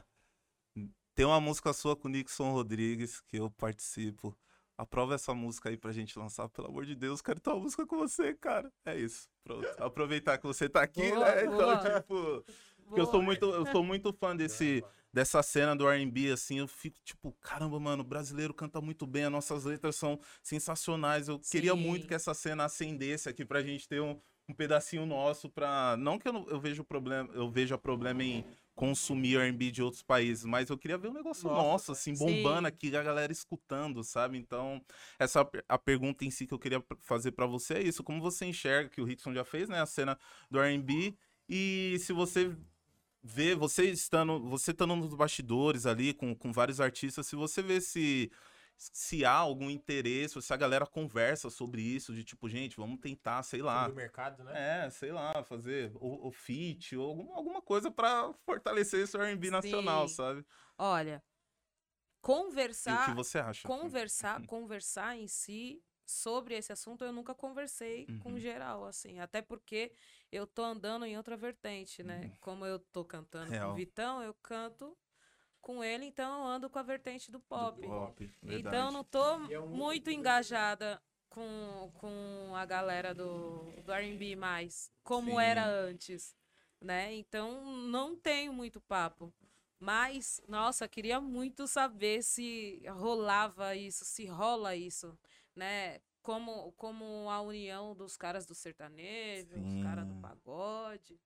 tem uma música sua com o Nixon Rodrigues que eu participo. Aprova essa música aí pra gente lançar, pelo amor de Deus. Quero ter uma música com você, cara. É isso. Pronto. Aproveitar que você tá aqui, Boa, né? Então, boa. tipo. Porque eu sou muito, eu sou muito fã desse, Não, dessa cena do R&B, assim, eu fico tipo, caramba, mano, o brasileiro canta muito bem, as nossas letras são sensacionais. Eu queria muito Sim. que essa cena acendesse aqui pra gente ter um, um pedacinho nosso pra... Não que eu, não, eu vejo problema, eu veja problema em consumir R&B de outros países, mas eu queria ver um negócio Nossa, nosso, assim, bombando Sim. aqui, a galera escutando, sabe? Então, essa a pergunta em si que eu queria fazer pra você é isso, como você enxerga, que o Rickson já fez, né, a cena do R&B, e se você vê, você estando, você estando nos bastidores ali com, com vários artistas, se você vê se se há algum interesse, se a galera conversa sobre isso, de tipo, gente, vamos tentar, sei lá, mercado, né? é, sei lá, fazer o, o feat ou alguma, alguma coisa pra fortalecer esse R&B nacional, Sim. sabe? Olha, E o que conversar, você acha? assim? conversar, conversar em si sobre esse assunto eu nunca conversei com Uhum. geral, assim. Até porque eu tô andando em outra vertente, né? Como eu tô cantando com Uhum. Real. o Vitão, eu canto com ele, então eu ando com a vertente do Do pop. pop, Então eu não tô é um- muito engajada com, com a galera do, do R&B mais, como Sim. era antes, né? Então não tenho muito papo. Mas, nossa, queria muito saber se rolava isso, se rola isso, né? Como, como a união dos caras do sertanejo, dos caras do Sim. pagode,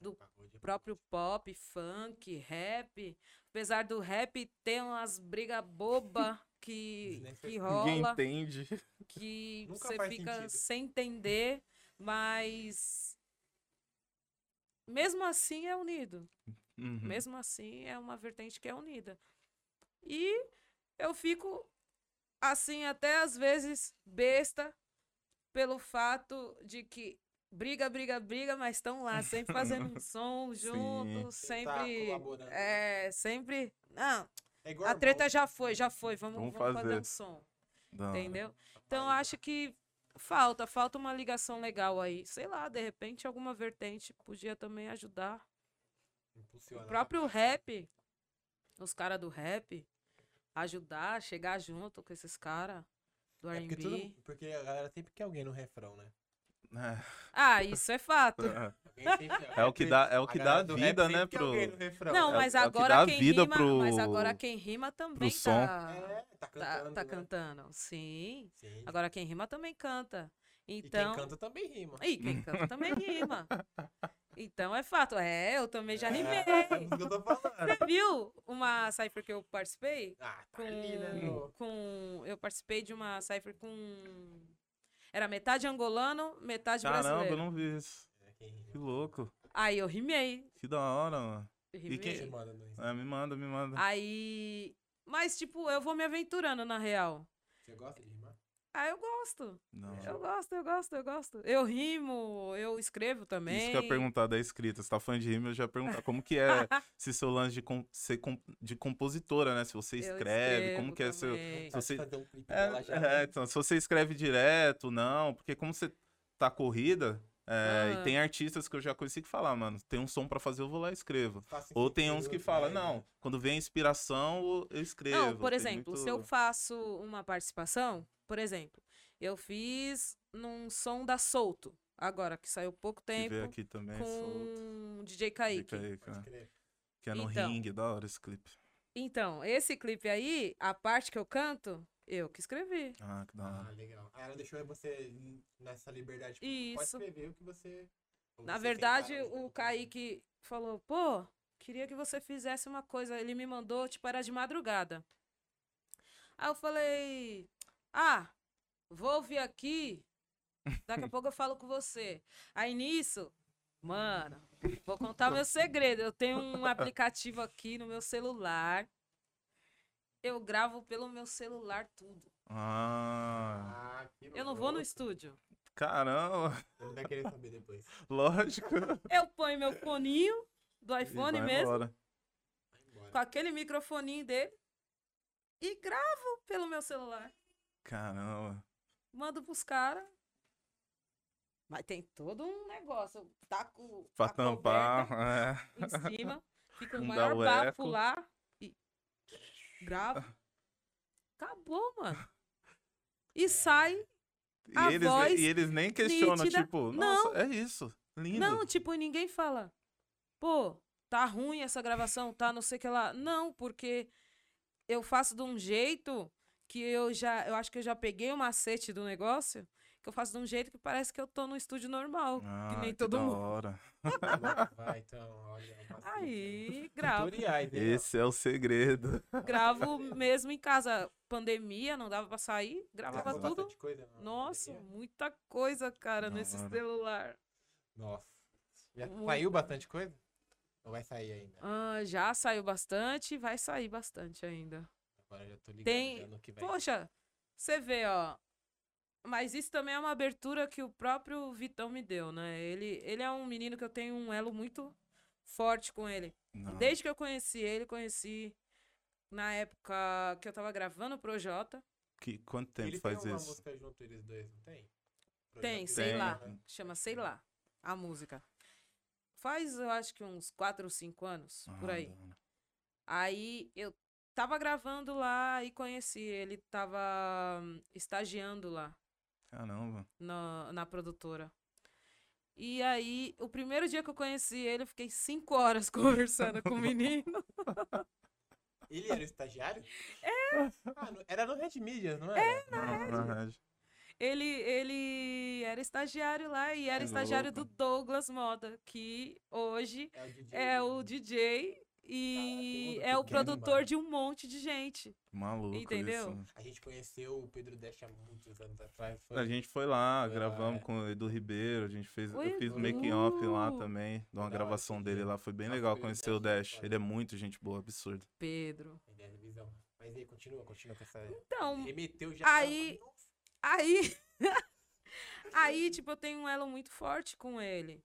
do Pagode. próprio pop, funk, rap. Apesar do rap ter umas brigas boba que, que sei. Ninguém rola, entende. que Nunca você fica sentido. sem entender, mas mesmo assim é unido. Uhum. Mesmo assim é uma vertente que é unida. E eu fico assim até às vezes besta pelo fato de que briga, briga, briga, mas estão lá sempre fazendo um som Sim. juntos, Tá sempre colaborando. é, sempre, não, É igual a irmão. treta já foi, já foi, vamos, Vamos vamos fazer fazer. um som, hora. entendeu? Então acho que falta, falta uma ligação legal aí. Sei lá, de repente alguma vertente podia também ajudar. Impulsiona. O próprio rap, os caras do rap, ajudar, chegar junto com esses caras do É porque, tudo, porque a galera sempre quer alguém no refrão, né? É, Ah, isso é fato. é. É o que dá, é o a que dá vida, né, pro. Não, É mas é que agora dá quem vida rima, pro- mas agora quem rima também som. tá, É, tá tá, cantando. tá né? cantando. Sim. Sim. Agora quem rima também canta. E Então, quem canta também rima. e quem canta também rima. Então é fato. É, eu também já rimei. É, é isso que eu tô falando. Você viu uma cipher que eu participei? Ah, tá com, ali, né? com eu participei de uma cipher com era metade angolano, metade Caramba, eu brasileiro. não vi isso. É, quem. Que louco. Aí eu rimei, Que da hora, mano. rimei. quem- Você manda Insta. É, me manda, me manda. Aí, mas tipo, eu vou me aventurando na real. Você gosta de? Ah, eu gosto. Não. Eu gosto, eu gosto, eu gosto. Eu rimo, eu escrevo também. Isso que eu ia perguntar da escrita. Você tá falando de rima, eu já ia perguntar como que é esse seu lance de, com- ser com- de compositora, né? Se você escreve, como que é seu... também. Se você- um clipe É, é, né? então, se você escreve direto, não, porque como você tá corrida, é, Ah. e tem artistas que eu já conheci que falam, mano, tem um som pra fazer, eu vou lá e escrevo. Faço Ou em tem uns que minutos, falam, né? não, quando vem a inspiração, eu escrevo. Não, por Tem exemplo, muito- se eu faço uma participação, por exemplo, eu fiz num som da Solto, agora que saiu pouco que veio tempo, aqui também, solto. com DJ Kaique. Cara. Pode crer. Que é no Então. ringue, da hora esse clipe. Então, esse clipe aí, a parte que eu canto, eu que escrevi. Ah, que da Ah, hora. legal. Aí ela deixou você nessa liberdade. Tipo, Isso. Pode escrever o que você. Na você verdade, o né? Kaique falou, pô, queria que você fizesse uma coisa. Ele me mandou, tipo, era de madrugada. Aí eu falei, ah, vou ouvir aqui, daqui a pouco eu falo com você. Aí nisso, mano, vou contar meu segredo. Eu tenho um aplicativo aqui no meu celular. Eu gravo pelo meu celular tudo. Ah, Ah, Eu não vou no estúdio. caramba, Ele vai querer saber depois. lógico. Eu ponho meu foninho do iPhone mesmo. embora. com aquele microfoninho dele e gravo pelo meu celular. Caramba. Mando pros caras. Mas tem todo um negócio. Taco Pra a tampar, coberta é. em cima. Fica o Não maior o bafo eco. lá. E gravo. Acabou, mano. E sai. E A eles, voz e eles nem questionam, nítida. tipo, Não. nossa, é isso. Lindo. Não, tipo, ninguém fala. Pô, tá ruim essa gravação, tá não sei o que lá. Não, porque eu faço de um jeito que eu já. Eu acho que eu já peguei o macete do negócio. Que eu faço de um jeito que parece que eu tô no estúdio normal. Ah, que nem que todo da mundo. hora. Vai, então, olha. Aí, gravo. Esse é o segredo. gravo mesmo em casa. Pandemia, não dava pra sair. Gravava Gravou tudo. bastante coisa Nossa, pandemia? muita coisa, cara, Da nesse hora. celular. Nossa. Já Muito. saiu bastante coisa? Ou vai sair ainda? Ah, já saiu bastante, vai sair bastante ainda. Agora já tô ligado Tem- no que vai. Poxa, você vê, ó. Mas isso também é uma abertura que o próprio Vitão me deu, né? Ele, ele é um menino que eu tenho um elo muito forte com ele. Não. Desde que eu conheci ele, conheci na época que eu tava gravando o Projota. Que, quanto tempo Eles faz têm uma isso? música junto, eles dois, não tem? Tem, sei Tem. lá. né? Chama Sei Lá, a música. Faz, eu acho que uns 4 ou 5 anos, por Ah, aí. da hora. Aí eu tava gravando lá e conheci. Ele tava hum, estagiando lá Caramba. na, na produtora. E aí, o primeiro dia que eu conheci ele, eu fiquei cinco horas conversando com o menino. Ele era o estagiário? É. Ah, era no Red Media, não era? É, Na verdade. Ele, ele era estagiário lá e era Que estagiário louco. do Douglas Moda, que hoje É o DJ. é o DJ e é o produtor de um monte de gente. Maluco Entendeu? isso. A gente conheceu o Pedro Dash há muitos anos atrás. Foi... A gente foi lá, Foi lá, gravamos é. com o Edu Ribeiro, a gente fez, Oi, eu fiz o making off lá também, de uma gravação dele lá, foi bem Nossa, legal conhecer o Dash, Dash. Ele é muito gente boa, absurdo. Pedro. Visão. Mas aí, continua, continua com essa. Então, Ele meteu já. aí- Aí, aí, tipo, eu tenho um elo muito forte com ele.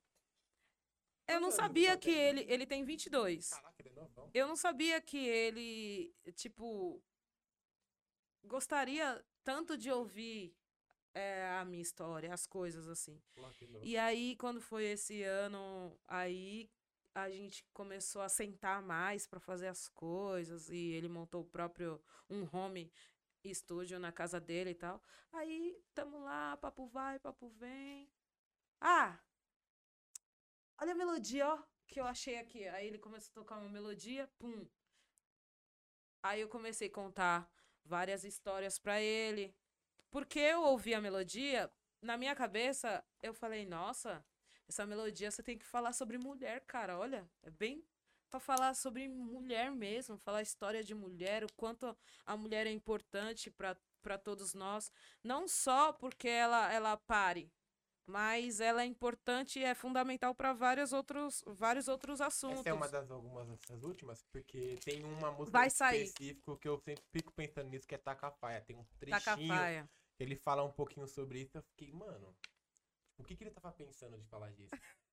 Eu não sabia que ele, ele tem 22. Caraca, ele é novão. Eu não sabia que ele, tipo, gostaria tanto de ouvir é, a minha história, as coisas assim. E aí, quando foi esse ano, aí a gente começou a sentar mais pra fazer as coisas e ele montou o próprio um home estúdio na casa dele e tal. Aí tamo lá, papo vai, papo vem. Ah, olha a melodia, ó, que eu achei aqui. Aí ele começou a tocar uma melodia, pum. Aí eu comecei a contar várias histórias pra ele. Porque eu ouvi a melodia, na minha cabeça, eu falei, nossa, essa melodia você tem que falar sobre mulher, cara. Olha, é bem pra falar sobre mulher mesmo, falar história de mulher, o quanto a mulher é importante para todos nós, não só porque ela ela pare, mas ela é importante e é fundamental para vários outros vários outros assuntos. Essa é uma das algumas dessas últimas, porque tem uma música Vai sair. específica que eu sempre fico pensando nisso, que é Tacafaia. Tem um trechinho Tacafaia. que ele fala um pouquinho sobre isso. Eu fiquei, mano, o que, que ele tava pensando de falar disso?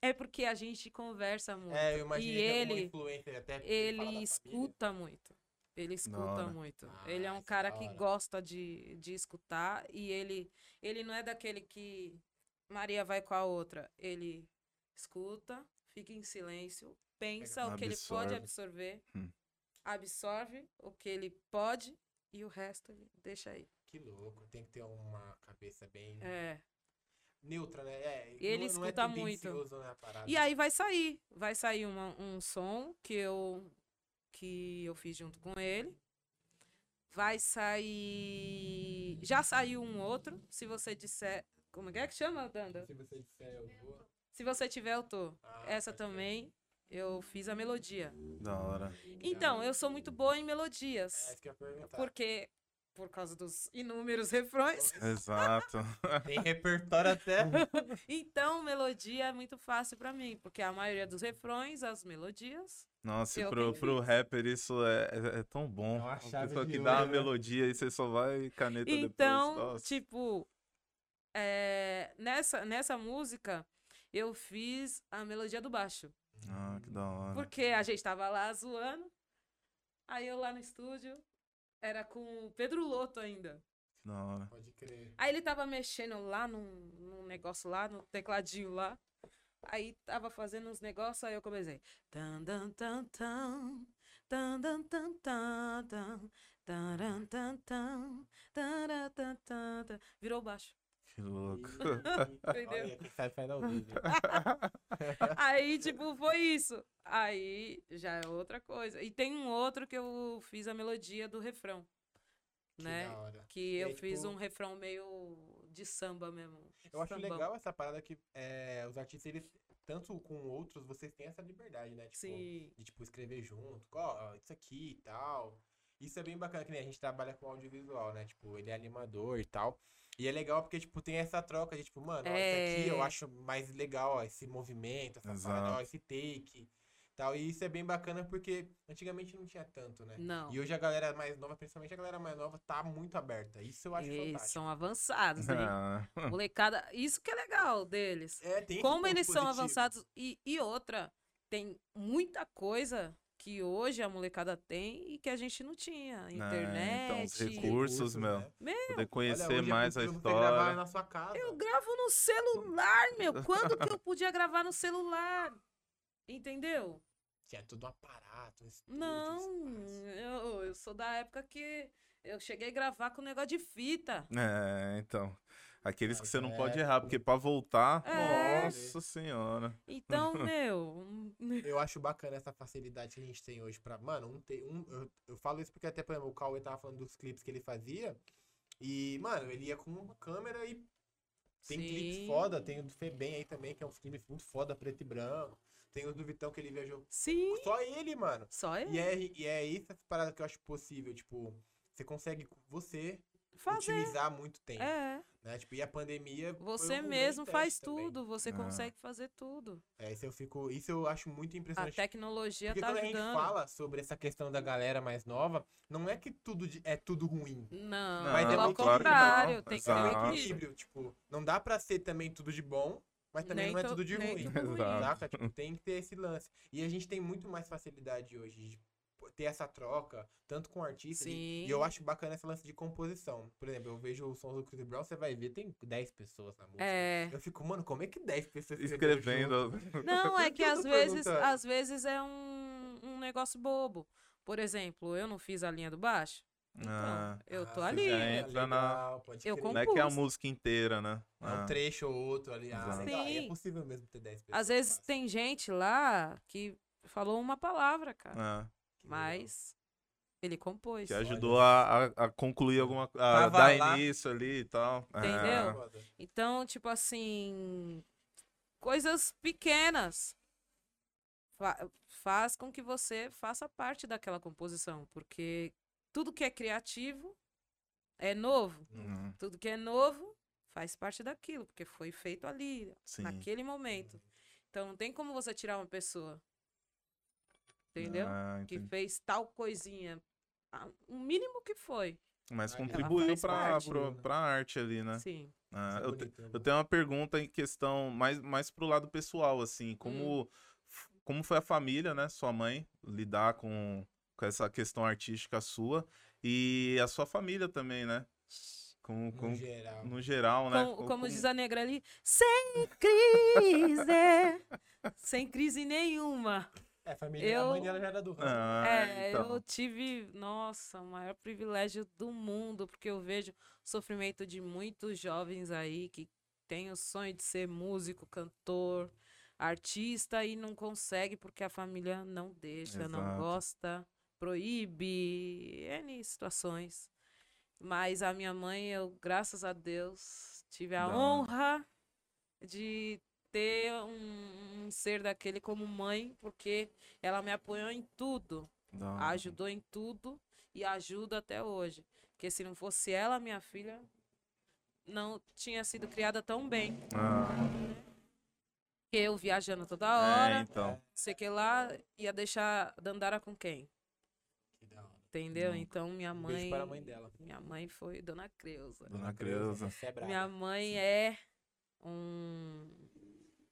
É porque a gente conversa muito. É, eu imaginei e que ele influência até ele família. escuta muito. Ele escuta muito. Ah, ele é um isso cara que gosta de, de escutar e ele ele não é daquele que Maria vai com a outra. Ele escuta, fica em silêncio, pensa o que ele pode Absorve. absorver, Hum. absorve o que ele pode e o resto ele deixa aí. Que louco, tem que ter uma cabeça bem É. neutra, né? É, E ele não, não é escuta muito. né. E aí vai sair, vai sair uma- um som que eu que eu fiz junto com ele. Vai sair, já saiu um outro. Se você disser, como é que chama, Danda? Se você disser, eu vou. Se você tiver, eu tô. Ah, Essa também eu fiz a melodia. Da hora. Então, eu sou muito boa em É melodias, isso que eu ia perguntar. porque por causa dos inúmeros refrões. Exato. Tem repertório até. Então, melodia é muito fácil pra mim, porque a maioria dos refrões, as melodias, Nossa, e pro, pro rapper isso é, é, é tão bom. É uma chave pessoa de que dá a ouro, né? melodia e você só vai caneta Então, depois. Nossa. tipo, é, nessa, nessa música, eu fiz a melodia do baixo. Ah, que da hora. Porque a gente tava lá zoando. Aí eu lá no estúdio, era com o Pedro Loto ainda. Que da hora. Pode crer. Aí ele tava mexendo lá num, num negócio lá, no tecladinho lá. Aí tava fazendo uns negócios, aí eu comecei. Virou baixo. Que louco. Entendeu? Aí, tipo, foi isso. Aí já é outra coisa. E tem um outro que eu fiz a melodia do refrão. Que né? Que eu tipo... fiz um refrão meio de samba mesmo. Eu acho sambão. legal essa parada que é, os artistas, eles, tanto com outros, vocês têm essa liberdade, né? Tipo, Sim. de tipo escrever junto, ó, isso aqui e tal. Isso é bem bacana, que nem a gente trabalha com audiovisual, né? Tipo, ele é animador e tal. E é legal porque, tipo, tem essa troca de, tipo, mano, ó, isso aqui eu É. acho mais legal, ó, esse movimento, essa parada, ó, Exato. esse take. Tal. E isso é bem bacana porque antigamente não tinha tanto, né? Não. E hoje a galera mais nova, principalmente a galera mais nova, tá muito aberta. Isso eu acho Eles fantástico. são avançados, né? Ah, Molecada, isso que é legal deles. É, tem Como eles são positivo. avançados. E, e outra, tem muita coisa que hoje a molecada tem e que a gente não tinha. É, Internet. então, os recursos, meu. né? Poder conhecer Olha, mais a história. na sua casa. Eu gravo no celular, meu. Quando que eu podia gravar no celular? Entendeu? Tinha tudo um aparato, estúdio, Não, eu, eu sou da época que eu cheguei a gravar com negócio de fita. É, então. Aqueles que Mas você não é- pode errar, porque pra voltar, É. nossa senhora. Então, meu, Eu acho bacana essa facilidade que a gente tem hoje pra. Mano, um, te- um, eu, eu falo isso porque até, por exemplo, o Cauê tava falando dos clipes que ele fazia. E, mano, ele ia com uma câmera e tem clipes foda. Tem o do Febem aí também, que é um clipe muito foda, preto e branco. Tem o do Vitão que ele viajou. sim, Só ele, mano. só eu E é, e é isso essa parada que eu acho possível. Tipo, você consegue você fazer. otimizar muito tempo. É, Né? Tipo, e a pandemia. você um mesmo faz também. tudo, você Ah. consegue fazer tudo. É, isso eu fico. Isso eu acho muito A impressionante. tecnologia Porque tá quando a gente ajudando. fala sobre essa questão da galera mais nova, não é que tudo de- é tudo ruim. Não, Não, Mas é pelo muito- claro que contrário, não. tem que É ter um equilíbrio. Tipo, não dá pra ser também tudo de bom, mas também Nem não é tudo de ruim. tudo ruim. Exato. Saca? Tipo, tem que ter esse lance. E a gente tem muito mais facilidade hoje de ter essa troca, tanto com artistas. E, Sim. e eu acho bacana esse lance de composição. Por exemplo, eu vejo o som do Chris Brown, você vai ver, tem 10 pessoas na música. É. Eu fico, mano, como é que 10 pessoas Escrevendo. Não, é que às vezes, às vezes é um, um negócio bobo. Por exemplo, eu não fiz a linha do baixo. Então, Ah, eu tô Ah, ali. já né? entra na- legal, Eu crer. Não é que é a compus. música inteira, né? É Ah. um trecho ou outro ali. Ah, é Sim. possível mesmo ter 10 pessoas. Às vezes fácil. tem gente lá que falou uma palavra, cara. Ah. Mas ele compôs. que ajudou a, a, a concluir alguma A Tava dar lá. início ali e tal. Entendeu? Ah, Foda. Então, tipo assim, coisas pequenas fa- faz com que você faça parte daquela composição, porque tudo que é criativo é novo. hum, Tudo que é novo faz parte daquilo, porque foi feito ali, sim. naquele momento. Então não tem como você tirar uma pessoa. Entendeu? Ah, que fez tal coisinha. ah, O mínimo que foi. Mas contribuiu pro- né? pra arte ali, né? Sim. Ah, é eu, te- né? eu tenho uma pergunta em questão mais, mais pro lado pessoal, assim, como, f- como foi a família, né, sua mãe, lidar com, com essa questão artística sua e a sua família também, né? Com, No com, geral. no geral, né? Como, Co- como diz a negra ali, sem crise. sem crise nenhuma. É, a família, a Eu- mãe dela já era do ramo. Ah, é, então. eu tive, nossa, o maior privilégio do mundo, porque eu vejo o sofrimento de muitos jovens aí que têm o sonho de ser músico, cantor, artista e não consegue porque a família não deixa, não Exato. gosta, proíbe, N situações. Mas a minha mãe, eu, graças a Deus, tive a hora. honra de ter um, um ser daquele como mãe, porque ela me apoiou em tudo, hora. ajudou em tudo e ajuda até hoje. Porque se não fosse ela, minha filha não tinha sido criada tão bem. Ah, eu viajando toda é, hora, então. sei que lá ia deixar Dandara com quem? Entendeu? Nunca. Então minha Um mãe. beijo para a mãe dela. Minha mãe foi Dona Creuza. Dona Creuza. É. Minha mãe é um,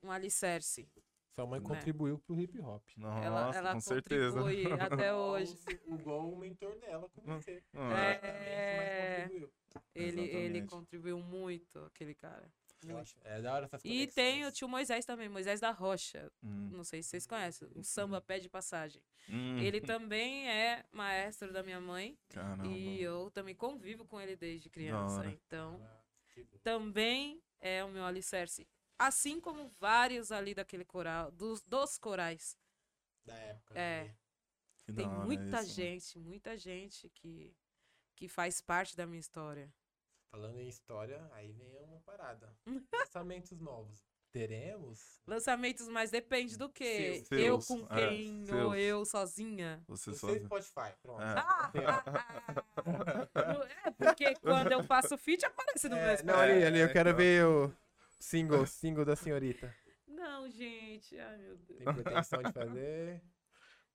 um alicerce. Sua mãe né? contribuiu pro hip hop. Nossa, ela ela com certeza. contribui até hoje. Igual o mentor dela com você. É. Mas contribuiu. Ele, ele contribuiu muito, aquele cara. Muito. É da hora essas E tem o tio Moisés também, Moisés da Rocha. hum, Não sei se vocês conhecem. O samba pé de passagem. hum, Ele também é maestro da minha mãe. Caramba. E eu também convivo com ele desde criança. Então, Ah, também é o meu alicerce. Assim como vários ali daquele coral, dos, dos corais. Da época. É. né? Tem muita isso. gente, muita gente que, que faz parte da minha história. Falando em história, aí vem uma parada. Lançamentos novos. Teremos? Lançamentos, mas depende do que. Seus. Eu com é, quem ou seus. eu sozinha. Você seu Spotify. Pronto. É. Ah, é porque quando eu faço feat aparece no meu É, Spotify. não, ali, ali, eu quero então. ver o single, single da senhorita. Não, gente. Ai, meu Deus. Tem pretensão de fazer.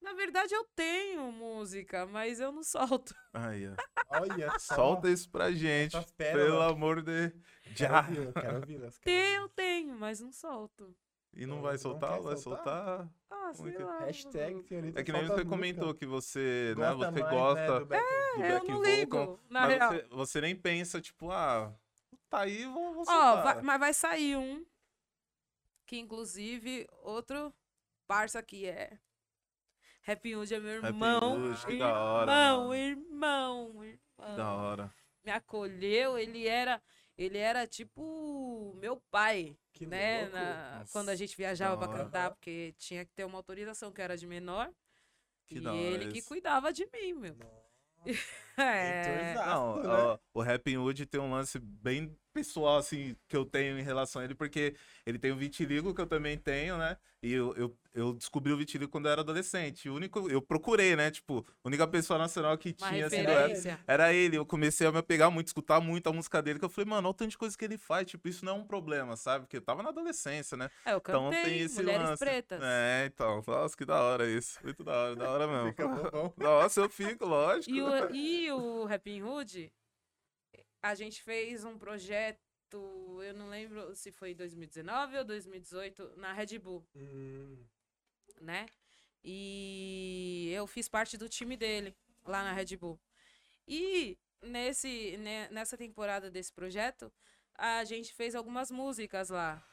Na verdade, eu tenho música, mas eu não solto. Aí, ó. Olha só. Solta isso pra gente. Pelo amor de... Quero Já. quero ouvi-las. quero Tenho, ouvi-las. tenho, mas não solto. E não Não- vai não soltar? quer vai soltar? soltar? Ah, sei Muito- lá. Hashtag senhorita. É que nem você comentou que você, né, Gosta você mais, né, gosta do back- do É, eu back não vocal, ligo, na mas real. você, você nem pensa, tipo, ah, tá aí, vou, vou Ó, soltar. vai- mas vai sair um. Que inclusive, outro parça aqui é. Happy Hood é meu irmão. Hood, que da hora, irmão, irmão, irmão. Da hora. Me acolheu, ele era. Ele era tipo meu pai, Que né? na- quando a gente viajava pra hora. cantar, porque tinha que ter uma autorização que era de menor. Que e ele que isso. cuidava de mim, meu. Nossa, É. Não, ó, né? o Rapping Hood tem um lance bem pessoal, assim, que eu tenho em relação a ele, porque ele tem o vitiligo, que eu também tenho, né? E eu, eu, eu descobri o vitiligo quando eu era adolescente. O único, eu procurei, né? Tipo, a única pessoa nacional que Uma tinha, assim, referência. era ele. Eu comecei a me apegar muito, escutar muito a música dele, que eu falei, mano, olha o tanto de coisa que ele faz. Tipo, isso não é um problema, sabe? Porque eu tava na adolescência, né? É, eu Então cantei, tem esse Mulheres lance. Pretas. É, então. Nossa, que da hora isso. Muito da hora, da hora mesmo. Fica bom. Nossa, eu fico, lógico. E o, e o Rapping Hood, a gente fez um projeto, eu não lembro se foi 2019 ou 2018, na Red Bull, Hum, né? E eu fiz parte do time dele lá na Red Bull. E nesse, nessa temporada desse projeto, a gente fez algumas músicas lá.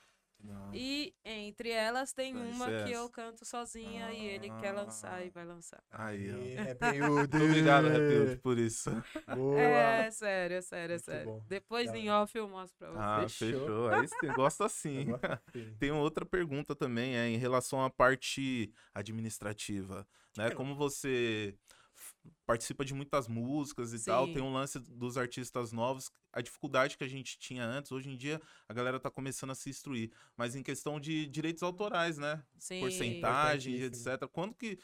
Não. E entre elas tem uma ser que eu canto sozinha e ele quer lançar e vai lançar. Aí, ó. Muito obrigado, Happy Hood, por isso. Boa. É sério, é sério, é Muito sério. bom. Depois em off eu mostro pra você. Ah, Fechou. fechou. Aí você gosta assim. Agora sim. Tem outra pergunta também, é em relação à parte administrativa, né? Como você participa de muitas músicas e tal, Sim. tem um lance dos artistas novos, a dificuldade que a gente tinha antes, hoje em dia a galera tá começando a se instruir, mas em questão de direitos autorais, né? Sim. Porcentagem, etc. Quando que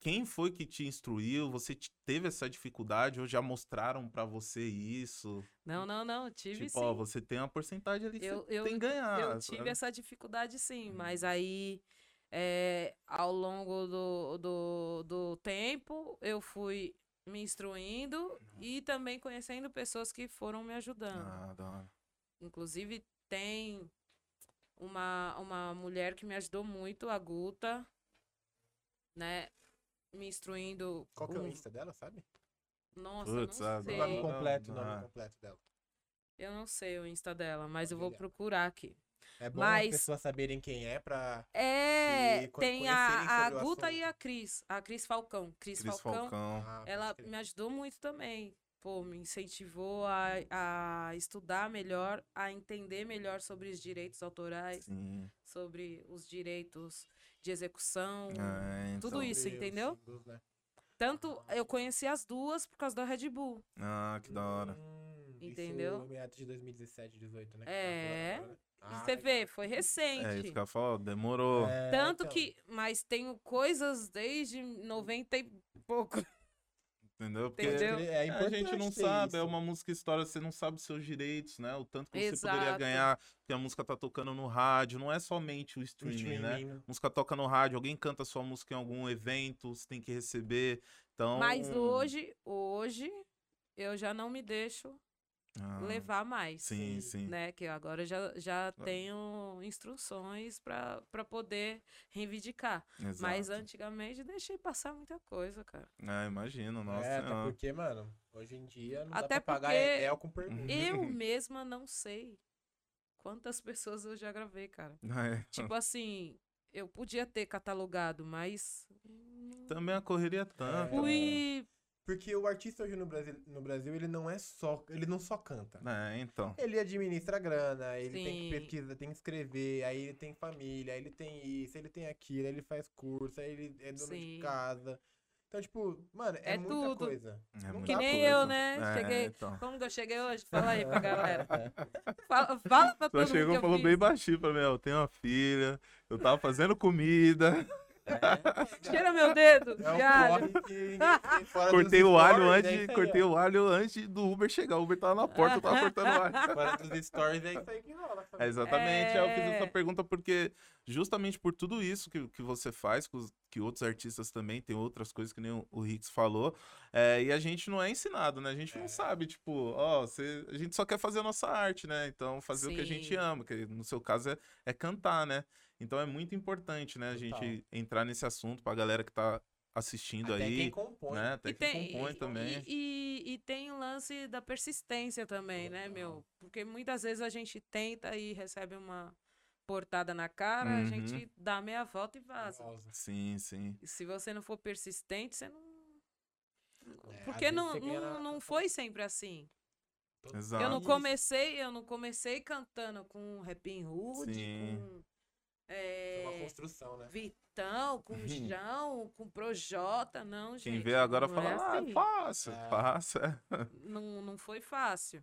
quem foi que te instruiu? Você te- teve essa dificuldade ou já mostraram pra você isso? Não, não, não, tive tipo, sim. ó, você tem uma porcentagem ali que Eu- você eu- tem que ganhar. eu tive sabe? essa dificuldade sim, Hum. mas aí é, ao longo do, do, do tempo eu fui me instruindo e também conhecendo pessoas que foram me ajudando. Ah, da hora. Inclusive, tem uma, uma mulher que me ajudou muito, a Guta, né? Me instruindo. Qual que é o um- Insta dela, sabe? Nossa, Putz, eu não O sei. nome Não, completo, o não, nome completo dela. Eu não sei o Insta dela, mas eu vou procurar aqui. É bom Mas- as pessoas saberem quem é pra... É, E co- tem a, a Guta e a Cris. A Cris Falcão. Cris, Cris Falcão, Falcão. Ah, ela me ajudou muito também. Pô, me incentivou a, a estudar melhor, a entender melhor sobre os direitos autorais, Sim. sobre os direitos de execução. Ah, então. Tudo isso, entendeu? símbolos, né? Tanto eu conheci as duas por causa da Red Bull. Ah, que da hora. Hum, Entendeu? Isso meados de 2017, 18, né? que É. Ah, você vê, foi É, isso recente. que eu falo, demorou. É, Tanto então. que. Mas tenho coisas desde 90 e pouco. Entendeu? Porque Entendeu? É a importante gente não sabe, é isso. uma música história, você não sabe os seus direitos, né? O tanto que você poderia Exato. ganhar, porque a música tá tocando no rádio, não é somente o O streaming, né? streaming, A música toca no rádio, alguém canta sua música em algum evento, você tem que receber. Então. Mas hoje, hoje, eu já não me deixo Ah, levar mais. Sim, sim. Né? Que eu agora já, já tenho instruções para poder reivindicar. Mas exato. antigamente deixei passar muita coisa, cara. Ah, imagino, nossa. é, até senhora. porque, mano, hoje em dia não Até dá pra pagar El com pergunta. Eu mesma não sei quantas pessoas eu já gravei, cara. É. Tipo assim, eu podia ter catalogado, mas. Também a correria é tanta. Fui. Porque o artista hoje no Brasil, no Brasil, ele não é só. Ele não só canta. É, então. Ele administra a grana, ele tem que Sim. pesquisar, tem que escrever, aí ele tem família, aí ele tem isso, ele tem aquilo, aí ele faz curso, aí ele é dono de Sim. casa. Então, tipo, mano, é, É muita tudo. coisa. É Não muita Que nem coisa. eu, né? É, Cheguei. então. Como que eu cheguei hoje? Fala aí pra galera. Fala, fala pra todo Só mundo chegou e eu falou fiz. bem baixinho pra mim, ó, eu tenho uma filha, eu tava fazendo comida, Cheira meu dedo, É um que dos cortei o alho stories, é antes, aí, cortei ó. o alho antes do Uber chegar, o Uber tava na porta, eu tava cortando o alho. Fora dos stories, é isso aí que rola. É, exatamente, eu fiz essa É. pergunta porque justamente por tudo isso que, que você faz, que, os- que outros artistas também, tem outras coisas que nem o, o Rix falou, é, e a gente não é ensinado, né? A gente É. não sabe, tipo, ó, você, a gente só quer fazer a nossa arte, né? Então fazer o que a gente Sim. ama, que no seu caso é, é cantar, né? Então é muito importante, né, a Total. gente entrar nesse assunto pra galera que tá assistindo Até aí, quem compõe. né? Até E quem tem, compõe e- também. E, e- e tem o lance da persistência também, né, meu? Porque muitas vezes a gente tenta e recebe uma portada na cara, a Uhum. gente dá meia volta e vaza. Nossa. Sim, sim. E se você não for persistente, você não. É, Porque não, não, não foi sempre assim. Exato. Eu não comecei, eu não comecei cantando com Rapin Hood, Sim. com É uma é, construção, né? Vitão, com João, com Projota, não, gente. Quem vê agora não fala, é ah, assim. fácil, É. fácil. é." não, não foi fácil.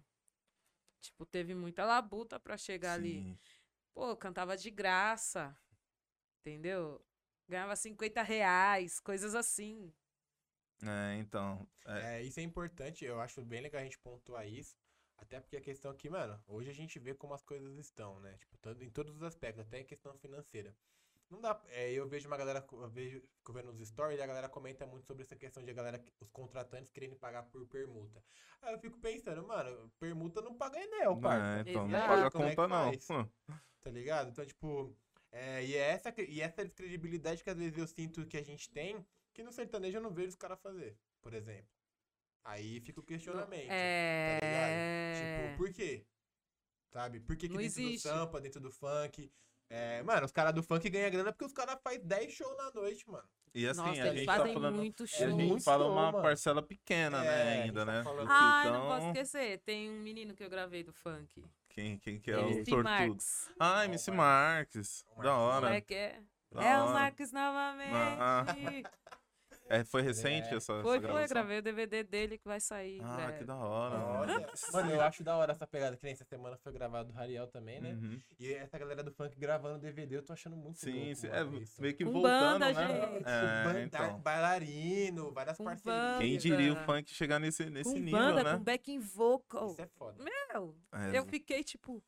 Tipo, teve muita labuta pra chegar ali. Sim. Pô, eu cantava de graça. Entendeu? Ganhava 50 reais, coisas assim. É, então. é, É, isso é importante, eu acho bem legal a gente pontuar isso. Até porque a questão aqui, mano, hoje a gente vê como as coisas estão, né? Tipo, todo, em todos os aspectos, até em questão financeira. Não dá. é, eu vejo uma galera, eu vejo que eu vejo nos stories, e a galera comenta muito sobre essa questão de a galera, os contratantes querendo pagar por permuta. Aí eu fico pensando, mano, permuta não paga Enel, não parça. é, então não Exato. paga a Como é que conta, não. faz? Hum. Tá ligado? Então, tipo, é, e, é essa, e essa descredibilidade que às vezes eu sinto que a gente tem, que no sertanejo eu não vejo os caras fazer, por exemplo. Aí fica o questionamento. É. Tá ligado? Tipo, por quê? Sabe? Por que, que dentro existe. do sampa, dentro do funk? É, mano, os caras do funk ganham grana porque os caras fazem 10 shows na noite, mano. E assim, Nossa, a eles gente tá fazem falando. muito E a show. gente muito fala show, uma mano. parcela pequena, É, né, a gente ainda, tá né? falando- Ai, não posso então, esquecer. Tem um menino que eu gravei do funk. quem, quem que é o MC sortudo? Marques. Ah, MC o Marques. O Da Marques. Como hora. é que é? da é o hora. Marques novamente. Ah. É, foi recente É. essa, essa Foi, foi, gravação? gravei o DVD dele que vai sair. Ah, breve. que da hora. Olha, mano, eu acho da hora essa pegada, que nem essa semana foi gravado do Rariel também, né? Uhum. E essa galera do funk gravando DVD, eu tô achando muito Sim, louco, sim. mano, É, isso. meio que Com voltando, banda, né? gente. É, banda- então. bailarino, várias Com parcerias. banda. Quem diria o banda. funk chegar nesse, nesse com nível, banda, né? com backing vocal. Isso é foda. Meu, É, eu fiquei tipo.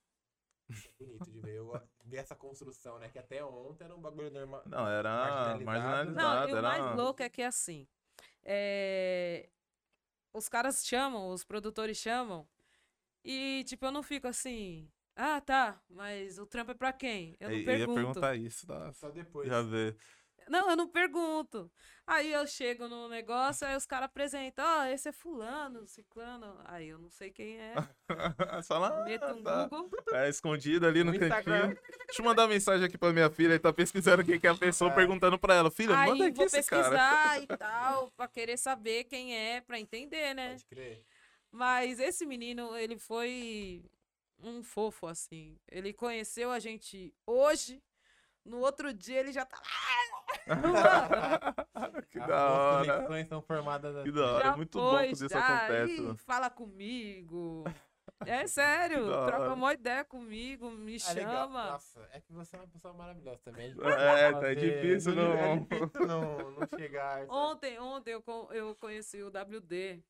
É bonito de ver. Eu ver essa construção, né? Que até ontem era um bagulho normal. Não, era Marginalizado. marginalizado. Não, e o era... mais louco é que assim. é, Os caras chamam, os produtores chamam. E, tipo, eu não fico assim. Ah, tá, mas o trampo é pra quem? Eu não Eu ia pergunto. perguntar isso, nossa. Só depois. Já vê. Não, eu não pergunto. Aí eu chego no negócio, aí os caras apresentam, ó, esse é fulano, ciclano. Aí eu não sei quem é. Só lá, Meto um tá. Google. É escondido ali no, No Instagram. cantinho. Deixa eu mandar uma mensagem aqui pra minha filha, ele tá pesquisando quem que é a pessoa, É. perguntando pra ela, filha, Aí manda aqui vou esse cara. pesquisar e tal, pra querer saber quem é, pra entender, né? Pode crer. Mas esse menino, ele foi um fofo, assim. Ele conheceu a gente hoje, no outro dia ele já tá que As da hora. conexões são formadas Que assim. da hora. já É muito bom foi, quando isso já, acontece. "Ih, mano. fala comigo. É sério, Que da troca hora. uma ideia comigo, me Ah, legal. chama. Nossa, é que você é uma pessoa maravilhosa também. É, tá Fazer- difícil não- É difícil não, não chegar. sabe? Ontem, ontem eu, con- eu conheci o WD,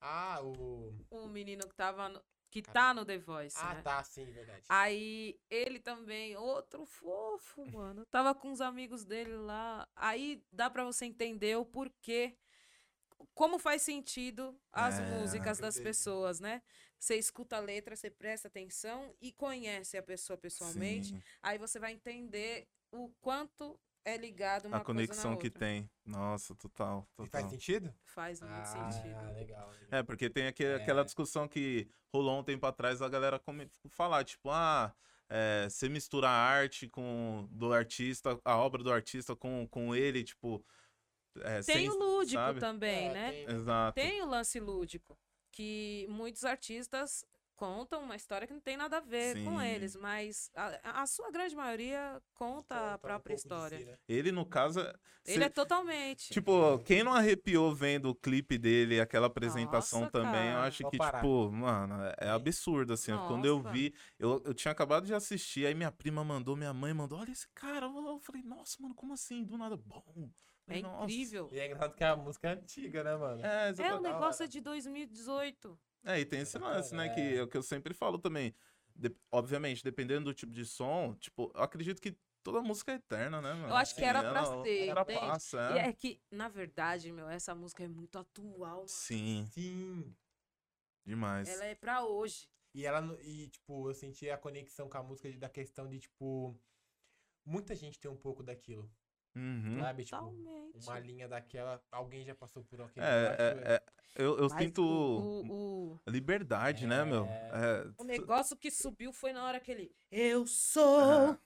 Ah, o. um menino que tava no, que tá Caramba. no The Voice, Ah, né? tá, sim, verdade. Aí ele também, outro fofo, mano. Tava com os amigos dele lá. Aí dá pra você entender o porquê. Como faz sentido as É, músicas das pessoas, né? Você escuta a letra, você presta atenção e conhece a pessoa pessoalmente. Sim, Aí você vai entender o quanto é ligado uma a conexão coisa na que outra. tem. Nossa, total, E faz total. sentido? Faz muito ah, sentido. legal. legal. É, porque tem aquele, aquela É. discussão que rolou um tempo atrás, a galera come, falar, tipo, ah, é, você mistura a arte com do artista, a obra do artista com, com ele, tipo. é, Tem sem- o lúdico sabe? também, É, né? tem- Exato. Tem o lance lúdico, que muitos artistas contam uma história que não tem nada a ver com Sim. eles, mas a, a sua grande maioria conta, conta a um própria de história. si, né? Ele, no caso. é- Ele cê- é totalmente. Tipo, quem não arrepiou vendo o clipe dele, aquela apresentação Nossa, também, eu cara. acho Vou que, parar. tipo, mano, é- é absurdo, assim. ó. Quando eu Nossa. vi, eu, eu tinha acabado de assistir, aí minha prima mandou, minha mãe mandou, olha esse cara. Eu falei, nossa, mano, como assim? Do nada, bom. é Nossa. incrível. E é engraçado que a música é antiga, né, mano? É, É, da negócio hora. é de 2018. É, e tem esse bacana, lance, né, é. que é o que eu sempre falo também. De- obviamente, dependendo do tipo de som, tipo, eu acredito que toda música é eterna, né, mano? Eu acho que era pra ela- ser, entende? passa, E é. é que, na verdade, meu, essa música é muito atual. mano. Sim, Sim. demais. Ela é pra hoje. E ela, e, tipo, eu senti a conexão com a música da questão de, tipo, muita gente tem um pouco daquilo, Uhum. sabe? Tipo, Totalmente. uma linha daquela, alguém já passou por aquele É, é, é, eu, eu sinto o, o, liberdade, né, meu? É, o negócio que subiu foi na hora que ele. Eu sou. Ah.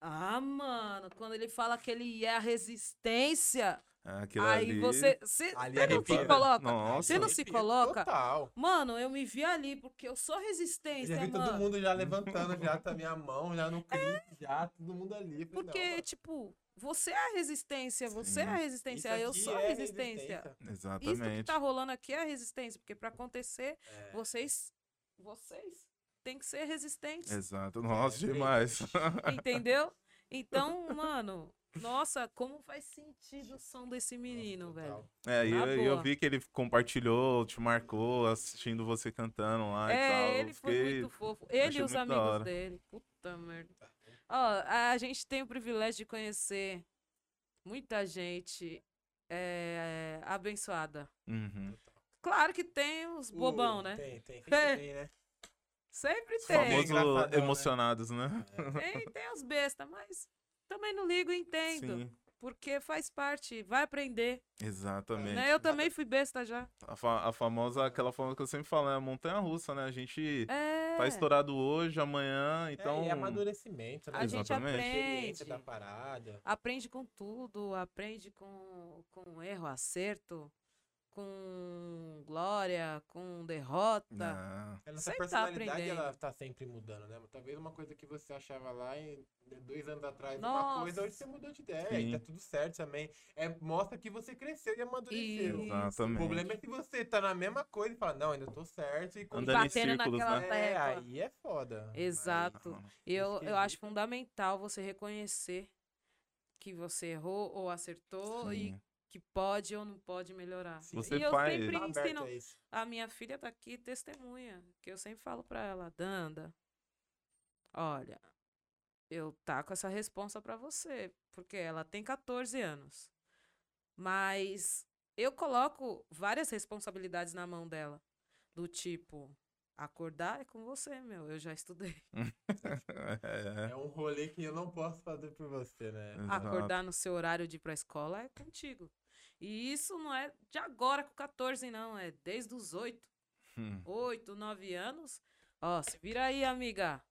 Ah, mano, quando ele fala que ele é a resistência, aquilo aí ali... você. Você Ali você não arrepia. se coloca. Você não se coloca? Total. Mano, eu me vi ali porque eu sou Eu resistência, já vi mano. todo mundo já levantando, já tá minha mão, já no clipe, já, todo mundo ali. Eu Porque, não, mano, tipo, você é a resistência, você é a Sim. resistência, eu sou a é resistência. resistência. Isso que Exatamente. tá rolando aqui é a resistência, porque pra acontecer, É. vocês. Vocês têm que ser resistentes. Exato. Nossa, É, demais. Entendeu? Então, mano, nossa, como faz sentido o som desse menino, Nossa, velho. É, e eu, eu vi que ele compartilhou, te marcou, assistindo você cantando lá e tal. É, ele foi fiquei- muito fofo. Ele e os amigos dele. Puta merda. Ó, a gente tem o privilégio de conhecer muita gente é, abençoada. Uhum. Claro que tem os bobão, Uh, né? Tem, tem, sempre É. tem, né? Sempre tem. Famoso engraçadão, né? emocionados, né? Tem, tem os bestas, mas também não ligo e entendo. Sim, Porque faz parte, vai aprender. exatamente. Né? Eu também fui besta já. A, fa- a famosa, aquela famosa que eu sempre falo, é a montanha russa, né? A gente É. tá estourado hoje, amanhã, então. É, e amadurecimento, né? A gente Exatamente. Aprende. da parada. Aprende com tudo, aprende com, com erro, acerto, com glória, com derrota. Não. A nossa Sempre tá personalidade, aprendendo. ela tá sempre mudando, né? Talvez uma coisa que você achava lá em dois anos atrás, Nossa. uma coisa, hoje você mudou de ideia. Sim. E tá tudo certo também. É, mostra que você cresceu e amadureceu. Isso. O Exatamente. problema é que você tá na mesma coisa e fala, não, ainda tô certo. E quando Andando em batendo círculos, naquela né? É, aí é foda. Exato. Não. Eu, eu acho fundamental você reconhecer que você errou ou acertou e Sim. Que pode ou não pode melhorar. Sim. Você e eu faz- sempre Tá ensino. a. A minha filha tá aqui, testemunha. Que eu sempre falo pra ela, Danda, olha, eu tá com essa responsa pra você. Porque ela tem 14 anos. Mas eu coloco várias responsabilidades na mão dela. Do tipo, acordar é com você, meu. Eu já estudei. É, É um rolê que eu não posso fazer por você, né? exato. Acordar no seu horário de ir pra escola é contigo. E isso não é de agora com 14, não. É desde os 8. Hum. 8, 9 anos. Ó, se vira aí, amiga.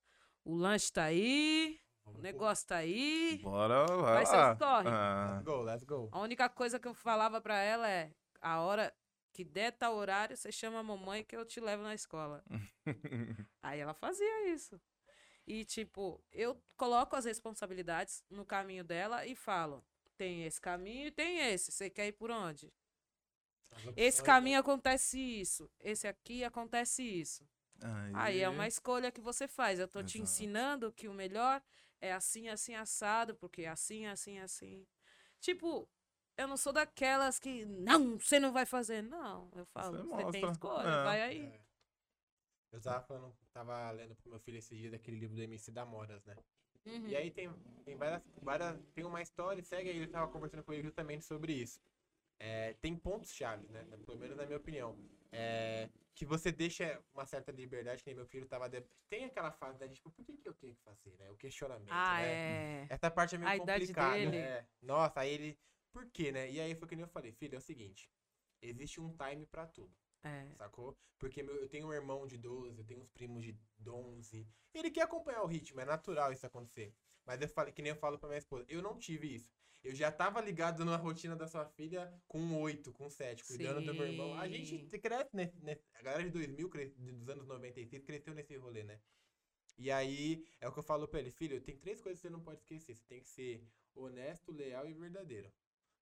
O lanche tá aí, o negócio tá aí. Bora lá. Vai, seus corre. Ah, Let's go, let's go. A única coisa que eu falava pra ela é: a hora que der tal horário, você chama a mamãe que eu te levo na escola. Aí ela fazia isso. E, tipo, eu coloco as responsabilidades no caminho dela e falo: tem esse caminho e tem esse. Você quer ir por onde? Opções, Esse caminho acontece isso. Esse aqui acontece isso. Aí, Aí é uma escolha que você faz. Eu tô te Exato. ensinando que o melhor é assim, assim, assado, porque é assim, assim, assim. Tipo, eu não sou daquelas que, não, você não vai fazer. Não, eu falo, Você você, tem escolha, É. vai aí. É. Eu tava falando, tava lendo pro meu filho esse dia daquele livro do MC da Moras, né? Uhum. E aí tem, tem várias, várias. Tem uma história, segue aí, ele tava conversando com ele justamente sobre isso. É, tem pontos chaves, né? Pelo menos na minha opinião. É, que você deixa uma certa liberdade, que nem meu filho tava. de- Tem aquela fase da gente, tipo, por que, que eu tenho que fazer, né? O questionamento. Ah, né? é. Essa parte é meio A complicada. dele. né? Nossa, aí ele. Por quê, né? E aí foi que nem eu falei, filho, é o seguinte. Existe um time pra tudo, É. sacou? Porque meu- eu tenho um irmão de 12, eu tenho uns primos de 11. Ele quer acompanhar o ritmo, é natural isso acontecer. Mas eu falei, que nem eu falo pra minha esposa, eu não tive isso. Eu já tava ligado na rotina da sua filha com 8, com 7, cuidando do meu irmão. A gente Sim. cresce nesse, nesse- A galera de 2000, cres- dos anos 96, cresceu nesse rolê, né? E aí, é o que eu falo pra ele, filho, tem três coisas que você não pode esquecer. Você tem que ser honesto, leal e verdadeiro.